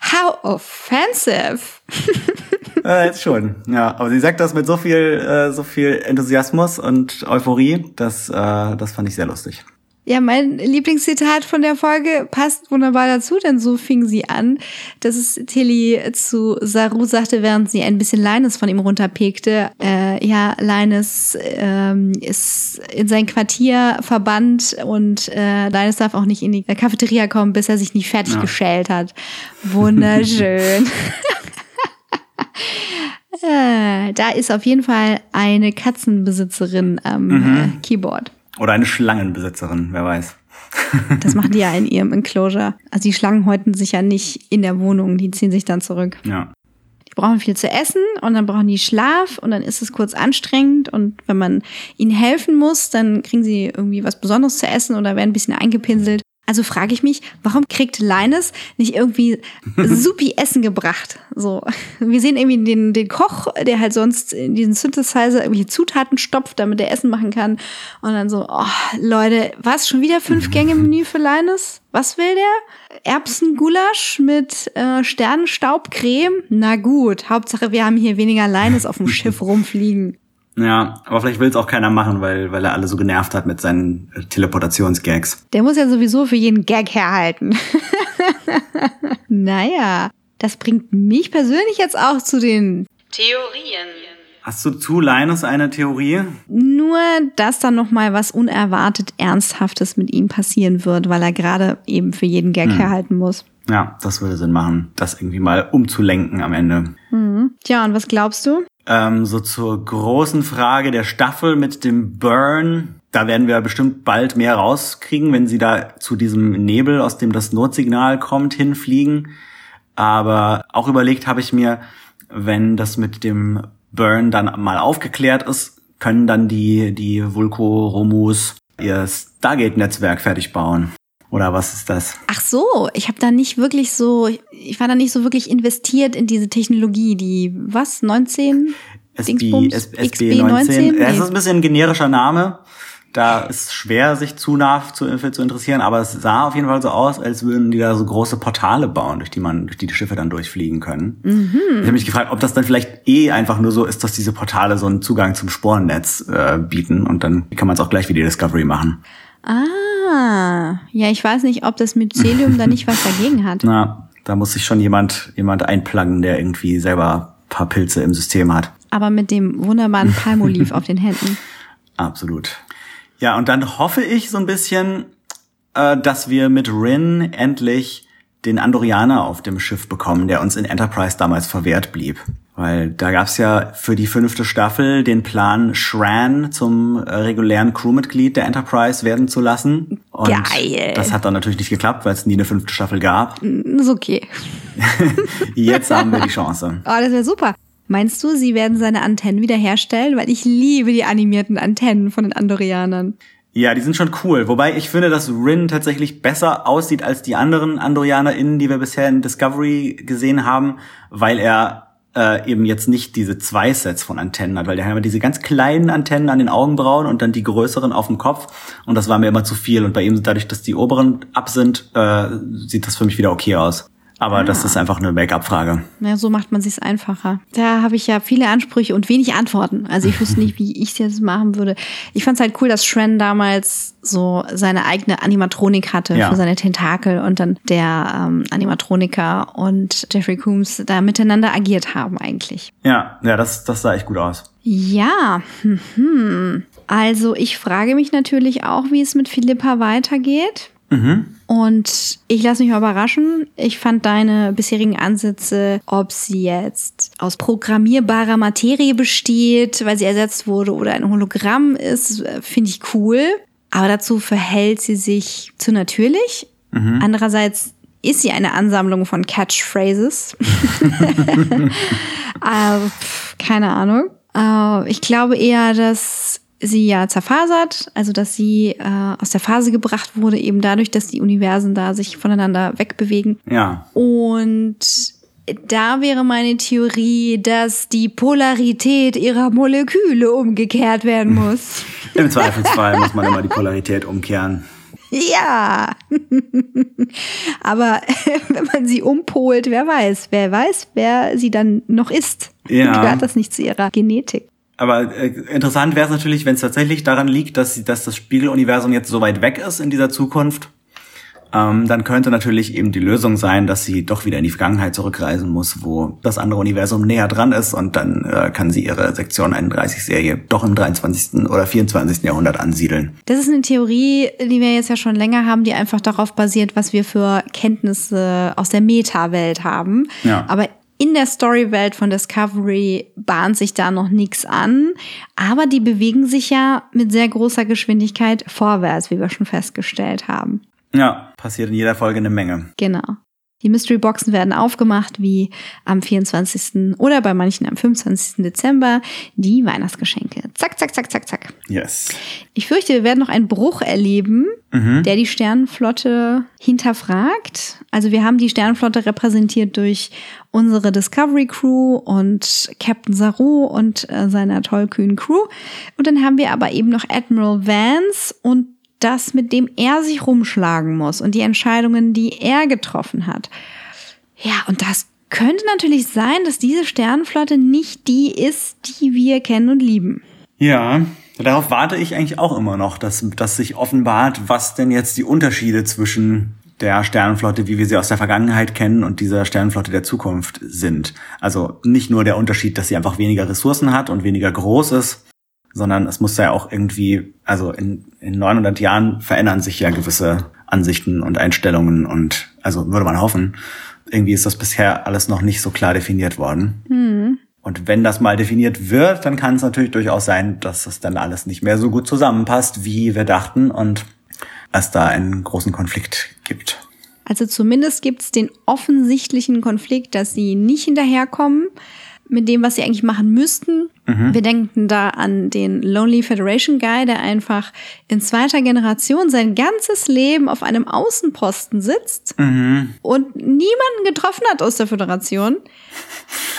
[laughs] How offensive! [laughs] Äh, jetzt schon, ja. Aber sie sagt das mit so viel, äh, so viel Enthusiasmus und Euphorie, das, äh, das fand ich sehr lustig. Ja, mein Lieblingszitat von der Folge passt wunderbar dazu, denn so fing sie an, dass es Tilly zu Saru sagte, während sie ein bisschen Linus von ihm runterpegte. Äh, ja, Linus ähm, ist in sein Quartier verbannt und äh, Linus darf auch nicht in die Cafeteria kommen, bis er sich nicht fertig Ja. geschält hat. [laughs] Wunderschön. [laughs] äh, da ist auf jeden Fall eine Katzenbesitzerin am äh, Keyboard. Oder eine Schlangenbesitzerin, wer weiß. [laughs] Das machen die ja in ihrem Enclosure. Also die Schlangen häuten sich ja nicht in der Wohnung, die ziehen sich dann zurück. Ja. Die brauchen viel zu essen und dann brauchen die Schlaf und dann ist es kurz anstrengend und wenn man ihnen helfen muss, dann kriegen sie irgendwie was Besonderes zu essen oder werden ein bisschen eingepinselt. Also frage ich mich, warum kriegt Linus nicht irgendwie [laughs] supi Essen gebracht? So, wir sehen irgendwie den, den Koch, der halt sonst in diesen Synthesizer irgendwelche Zutaten stopft, damit er Essen machen kann. Und dann so, oh, Leute, was schon wieder fünf Gänge Menü für Linus? Was will der? Erbsengulasch mit äh, Sternenstaubcreme? Na gut, Hauptsache wir haben hier weniger Linus auf dem Schiff rumfliegen. Ja, aber vielleicht will es auch keiner machen, weil, weil er alle so genervt hat mit seinen äh, Teleportationsgags. Der muss ja sowieso für jeden Gag herhalten. [laughs] naja, das bringt mich persönlich jetzt auch zu den Theorien. Hast du zu Linus eine Theorie? Nur, dass dann noch mal was unerwartet Ernsthaftes mit ihm passieren wird, weil er gerade eben für jeden Gag Hm. herhalten muss. Ja, das würde Sinn machen, das irgendwie mal umzulenken am Ende. Mhm. Tja, und was glaubst du? Ähm, so zur großen Frage der Staffel mit dem Burn. Da werden wir bestimmt bald mehr rauskriegen, wenn sie da zu diesem Nebel, aus dem das Notsignal kommt, hinfliegen. Aber auch überlegt habe ich mir, wenn das mit dem Burn dann mal aufgeklärt ist, können dann die, die Vulko-Romus ihr Stargate-Netzwerk fertig bauen. Oder was ist das? Ach so, ich habe da nicht wirklich so, ich war da nicht so wirklich investiert in diese Technologie, die, was, 19? SB, Dingsbums? S- XB19? SB19. Ja, es Nee. ist ein bisschen ein generischer Name. Da ist schwer, sich zu nah zu, zu interessieren, aber es sah auf jeden Fall so aus, als würden die da so große Portale bauen, durch die man, durch die die Schiffe dann durchfliegen können. Mhm. Ich habe mich gefragt, ob das dann vielleicht eh einfach nur so ist, dass diese Portale so einen Zugang zum Sporennetz äh, bieten und dann kann man es auch gleich wie die Discovery machen. Ah, ja, ich weiß nicht, ob das Mycelium da nicht was dagegen hat. [laughs] Na, da muss sich schon jemand, jemand einplagen, der irgendwie selber ein paar Pilze im System hat. Aber mit dem wunderbaren Palmoliv auf den Händen. [laughs] Absolut. Ja, und dann hoffe ich so ein bisschen, äh, dass wir mit Rin endlich den Andorianer auf dem Schiff bekommen, der uns in Enterprise damals verwehrt blieb. Weil da gab's ja für die fünfte Staffel den Plan, Shran zum äh, regulären Crewmitglied der Enterprise werden zu lassen. Und Geil. das hat dann natürlich nicht geklappt, weil es nie eine fünfte Staffel gab. Ist okay. [laughs] Jetzt haben wir die Chance. Oh, das wäre super. Meinst du, sie werden seine Antennen wiederherstellen? Weil ich liebe die animierten Antennen von den Andorianern. Ja, die sind schon cool. Wobei ich finde, dass Rin tatsächlich besser aussieht als die anderen AndorianerInnen, die wir bisher in Discovery gesehen haben, weil er äh, eben jetzt nicht diese zwei Sets von Antennen hat, weil der hat immer diese ganz kleinen Antennen an den Augenbrauen und dann die größeren auf dem Kopf und das war mir immer zu viel und bei ihm, dadurch, dass die oberen ab sind, äh, sieht das für mich wieder okay aus. Aber das ist einfach eine Make-up-Frage. Ja, so macht man sich's einfacher. Da habe ich ja viele Ansprüche und wenig Antworten. Also ich wüsste nicht, [laughs] wie ich es jetzt machen würde. Ich fand's halt cool, dass Shran damals so seine eigene Animatronik hatte Ja. für seine Tentakel und dann der ähm, Animatroniker und Jeffrey Coombs da miteinander agiert haben eigentlich. Ja, ja, das, das sah echt gut aus. Ja, mhm. also ich frage mich natürlich auch, wie es mit Philippa weitergeht. Und ich lasse mich mal überraschen. Ich fand deine bisherigen Ansätze, ob sie jetzt aus programmierbarer Materie besteht, weil sie ersetzt wurde oder ein Hologramm ist, äh, finde ich cool. Aber dazu verhält sie sich zu natürlich. Andererseits ist sie eine Ansammlung von Catchphrases. Also, [laughs] [laughs] pf, keine Ahnung. Äh, ich glaube eher, dass sie ja zerfasert, also dass sie äh, aus der Phase gebracht wurde, eben dadurch, dass die Universen da sich voneinander wegbewegen. Ja, Und da wäre meine Theorie, dass die Polarität ihrer Moleküle umgekehrt werden muss. [laughs] im Zweifelsfall muss man immer die Polarität umkehren. Ja. [laughs] Aber [laughs] wenn man sie umpolt, wer weiß, wer weiß, wer sie dann noch ist. Ja. Gehört das nicht zu ihrer Genetik? Aber äh, interessant wäre es natürlich, wenn es tatsächlich daran liegt, dass, sie- dass das Spiegeluniversum jetzt so weit weg ist in dieser Zukunft. Ähm, dann könnte natürlich eben die Lösung sein, dass sie doch wieder in die Vergangenheit zurückreisen muss, wo das andere Universum näher dran ist und dann äh, kann sie ihre Sektion 31-Serie doch im 23. oder 24. Jahrhundert ansiedeln. Das ist eine Theorie, die wir jetzt ja schon länger haben, die einfach darauf basiert, was wir für Kenntnisse aus der Meta-Welt haben. Ja. Aber in der Story-Welt von Discovery bahnt sich da noch nichts an. Aber die bewegen sich ja mit sehr großer Geschwindigkeit vorwärts, wie wir schon festgestellt haben. Ja, passiert in jeder Folge eine Menge. Genau. Die Mystery Boxen werden aufgemacht, wie am 24. oder bei manchen am 25. Dezember die Weihnachtsgeschenke. Zack, zack, zack, zack, zack. Yes. Ich fürchte, wir werden noch einen Bruch erleben, der die Sternenflotte hinterfragt. Also wir haben die Sternenflotte repräsentiert durch unsere Discovery Crew und Captain Saru und äh, seiner tollkühnen Crew. Und dann haben wir aber eben noch Admiral Vance und das, mit dem er sich rumschlagen muss und die Entscheidungen, die er getroffen hat. Ja, und das könnte natürlich sein, dass diese Sternenflotte nicht die ist, die wir kennen und lieben. Ja, darauf warte ich eigentlich auch immer noch, dass, dass sich offenbart, was denn jetzt die Unterschiede zwischen der Sternenflotte, wie wir sie aus der Vergangenheit kennen und dieser Sternenflotte der Zukunft sind. Also nicht nur der Unterschied, dass sie einfach weniger Ressourcen hat und weniger groß ist, sondern es muss ja auch irgendwie, also in, in 900 Jahren verändern sich ja gewisse Ansichten und Einstellungen und also würde man hoffen, irgendwie ist das bisher alles noch nicht so klar definiert worden. Hm. Und wenn das mal definiert wird, dann kann es natürlich durchaus sein, dass es dann alles nicht mehr so gut zusammenpasst, wie wir dachten und es da einen großen Konflikt gibt. Also zumindest gibt es den offensichtlichen Konflikt, dass sie nicht hinterherkommen mit dem, was sie eigentlich machen müssten. Mhm. Wir denken da an den Lonely Federation Guy, der einfach in zweiter Generation sein ganzes Leben auf einem Außenposten sitzt Mhm. und niemanden getroffen hat aus der Föderation.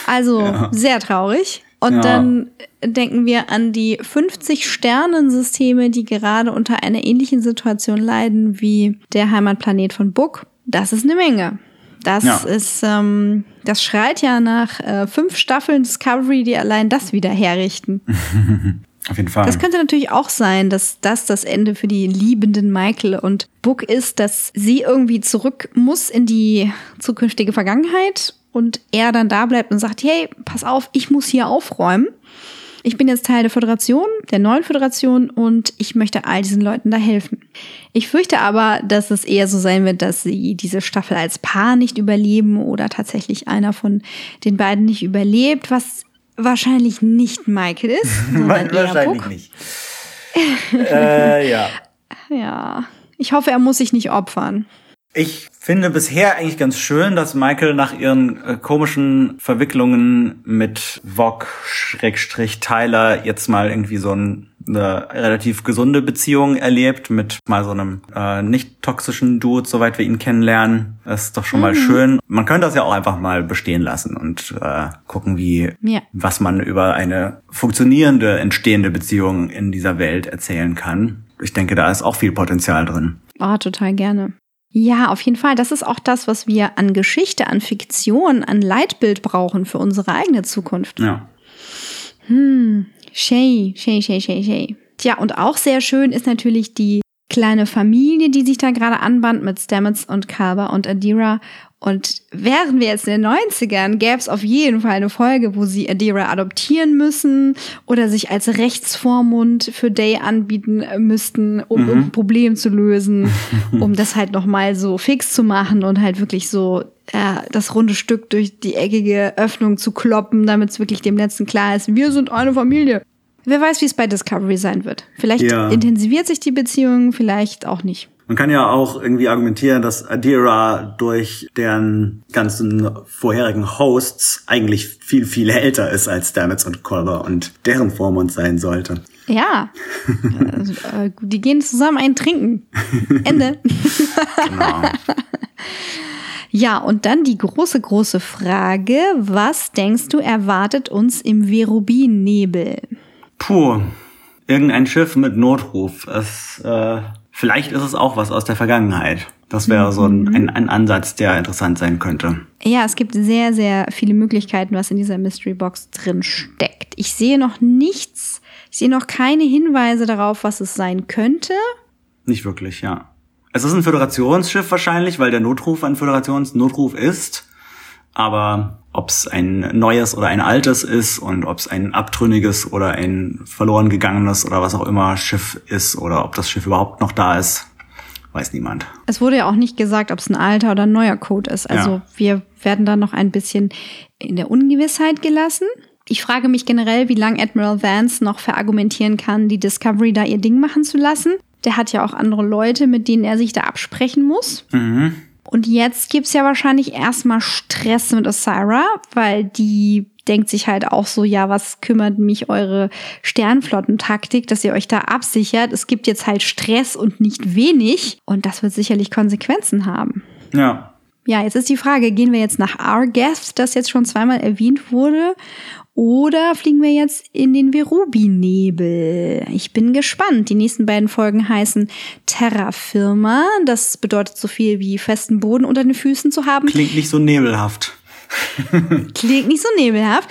Also Ja. sehr traurig. Und Ja. dann denken wir an die 50 Sternensysteme, die gerade unter einer ähnlichen Situation leiden wie der Heimatplanet von Book. Das ist eine Menge. Das Ja. ist, ähm, das schreit ja nach äh, fünf Staffeln Discovery, die allein das wieder herrichten. [laughs] Auf jeden Fall. Das könnte natürlich auch sein, dass das das Ende für die liebenden Michael und Book ist, dass sie irgendwie zurück muss in die zukünftige Vergangenheit und er dann da bleibt und sagt, hey, pass auf, ich muss hier aufräumen. Ich bin jetzt Teil der Föderation, der neuen Föderation und ich möchte all diesen Leuten da helfen. Ich fürchte aber, dass es eher so sein wird, dass sie diese Staffel als Paar nicht überleben oder tatsächlich einer von den beiden nicht überlebt, was wahrscheinlich nicht Michael ist, [laughs] sondern Book. nicht. äh, ja. [laughs] Ja, ich hoffe, er muss sich nicht opfern. Ich finde bisher eigentlich ganz schön, dass Michael nach ihren äh, komischen Verwicklungen mit Vog Schrägstrich Tyler jetzt mal irgendwie so ein, eine relativ gesunde Beziehung erlebt mit mal so einem äh, nicht toxischen Dude, soweit wir ihn kennenlernen. Das ist doch schon mal schön. Man könnte das ja auch einfach mal bestehen lassen und äh, gucken, wie Ja. was man über eine funktionierende, entstehende Beziehung in dieser Welt erzählen kann. Ich denke, da ist auch viel Potenzial drin. Oh, total gerne. Ja, auf jeden Fall. Das ist auch das, was wir an Geschichte, an Fiktion, an Leitbild brauchen für unsere eigene Zukunft. Ja. Shay, Shay, Shay, Shay, Shay. Tja, und auch sehr schön ist natürlich die kleine Familie, die sich da gerade anband mit Stamets und Kalber und Adira. Und wären wir jetzt in den 90ern, gäbe es auf jeden Fall eine Folge, wo sie Adira adoptieren müssen oder sich als Rechtsvormund für Day anbieten äh, müssten, um irgendein Problem zu lösen, [laughs] um das halt nochmal so fix zu machen und halt wirklich so äh, das runde Stück durch die eckige Öffnung zu kloppen, damit es wirklich dem Letzten klar ist, wir sind eine Familie. Wer weiß, wie es bei Discovery sein wird. Vielleicht Ja. intensiviert sich die Beziehung, vielleicht auch nicht. Man kann ja auch irgendwie argumentieren, dass Adira durch deren ganzen vorherigen Hosts eigentlich viel, viel älter ist als Stamets und Kolber und deren Vormund sein sollte. Ja. also, äh, die gehen zusammen einen trinken. Ende. [laughs] Genau. Ja, und dann die große, große Frage. Was denkst du erwartet uns im Verubin-Nebel? Puh, irgendein Schiff mit Notruf. Es, äh, vielleicht ist es auch was aus der Vergangenheit. Das wäre so ein, ein, ein Ansatz, der interessant sein könnte. Ja, es gibt sehr, sehr viele Möglichkeiten, was in dieser Mystery Box drin steckt. Ich sehe noch nichts, ich sehe noch keine Hinweise darauf, was es sein könnte. Nicht wirklich, ja. Es ist ein Föderationsschiff wahrscheinlich, weil der Notruf ein Föderationsnotruf ist. Aber ob es ein neues oder ein altes ist und ob es ein abtrünniges oder ein verloren gegangenes oder was auch immer Schiff ist oder ob das Schiff überhaupt noch da ist, weiß niemand. Es wurde ja auch nicht gesagt, ob es ein alter oder ein neuer Code ist. Also Ja. wir werden da noch ein bisschen in der Ungewissheit gelassen. Ich frage mich generell, wie lange Admiral Vance noch verargumentieren kann, die Discovery da ihr Ding machen zu lassen. Der hat ja auch andere Leute, mit denen er sich da absprechen muss. Mhm. Und jetzt gibt's ja wahrscheinlich erstmal Stress mit Osira, weil die denkt sich halt auch so, ja, was kümmert mich eure Sternflottentaktik, dass ihr euch da absichert? Es gibt jetzt halt Stress und nicht wenig und das wird sicherlich Konsequenzen haben. Ja. Ja, jetzt ist die Frage, gehen wir jetzt nach Argath, das jetzt schon zweimal erwähnt wurde, oder fliegen wir jetzt in den Verubi-Nebel? Ich bin gespannt. Die nächsten beiden Folgen heißen Terra Firma. Das bedeutet so viel wie festen Boden unter den Füßen zu haben. Klingt nicht so nebelhaft. Klingt nicht so nebelhaft.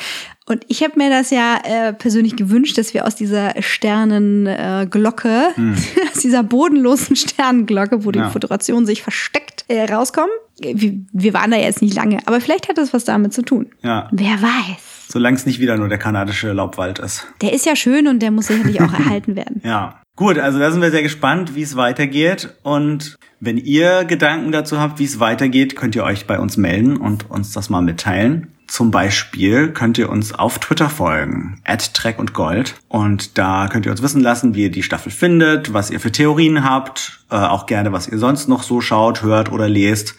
Und ich habe mir das ja äh, persönlich gewünscht, dass wir aus dieser Sternenglocke, äh, [laughs] aus dieser bodenlosen Sternenglocke, wo die Ja. Föderation sich versteckt, äh, rauskommen. Wir, wir waren da jetzt nicht lange, aber vielleicht hat das was damit zu tun. Ja. Wer weiß. Solange es nicht wieder nur der kanadische Laubwald ist. Der ist ja schön und der muss sicherlich auch erhalten werden. [laughs] Ja. Gut, also da sind wir sehr gespannt, wie es weitergeht. Und wenn ihr Gedanken dazu habt, wie es weitergeht, könnt ihr euch bei uns melden und uns das mal mitteilen. Zum Beispiel könnt ihr uns auf Twitter folgen, at Trek und Gold. Und da könnt ihr uns wissen lassen, wie ihr die Staffel findet, was ihr für Theorien habt, äh, auch gerne, was ihr sonst noch so schaut, hört oder lest.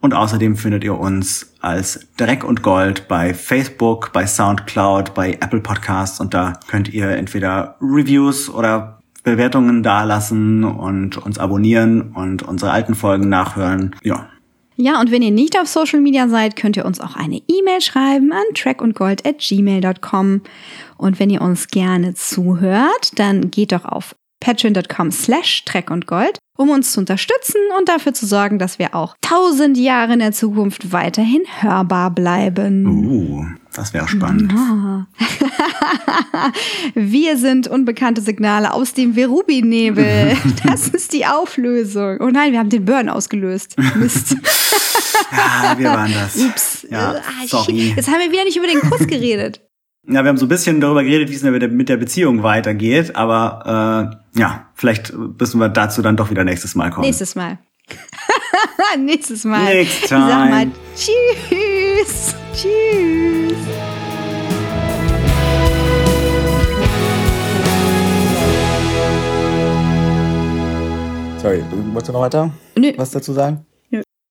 Und außerdem findet ihr uns als Dreck und Gold bei Facebook, bei Soundcloud, bei Apple Podcasts und da könnt ihr entweder Reviews oder Bewertungen dalassen und uns abonnieren und unsere alten Folgen nachhören. Ja. Ja, und wenn ihr nicht auf Social Media seid, könnt ihr uns auch eine E-Mail schreiben an trackundgold@gmail.com. Und wenn ihr uns gerne zuhört, dann geht doch auf patreon.com slash track und gold, um uns zu unterstützen und dafür zu sorgen, dass wir auch tausend Jahre in der Zukunft weiterhin hörbar bleiben. Uh, das wäre spannend. [laughs] Wir sind unbekannte Signale aus dem Verubi-Nebel. [laughs] Das ist die Auflösung. Oh nein, wir haben den Burn ausgelöst. Mist. [laughs] Ja, wir waren das. Ups. Ja, Ah, sorry. Jetzt haben wir wieder nicht über den Kuss geredet. Ja, wir haben so ein bisschen darüber geredet, wie es mit der- Beziehung weitergeht, aber äh, ja, vielleicht müssen wir dazu dann doch wieder nächstes Mal kommen. Nächstes Mal. Nächstes Mal. Next Ich Sag mal time. Tschüss. Tschüss. Sorry, du wolltest du noch weiter Nö. was dazu sagen?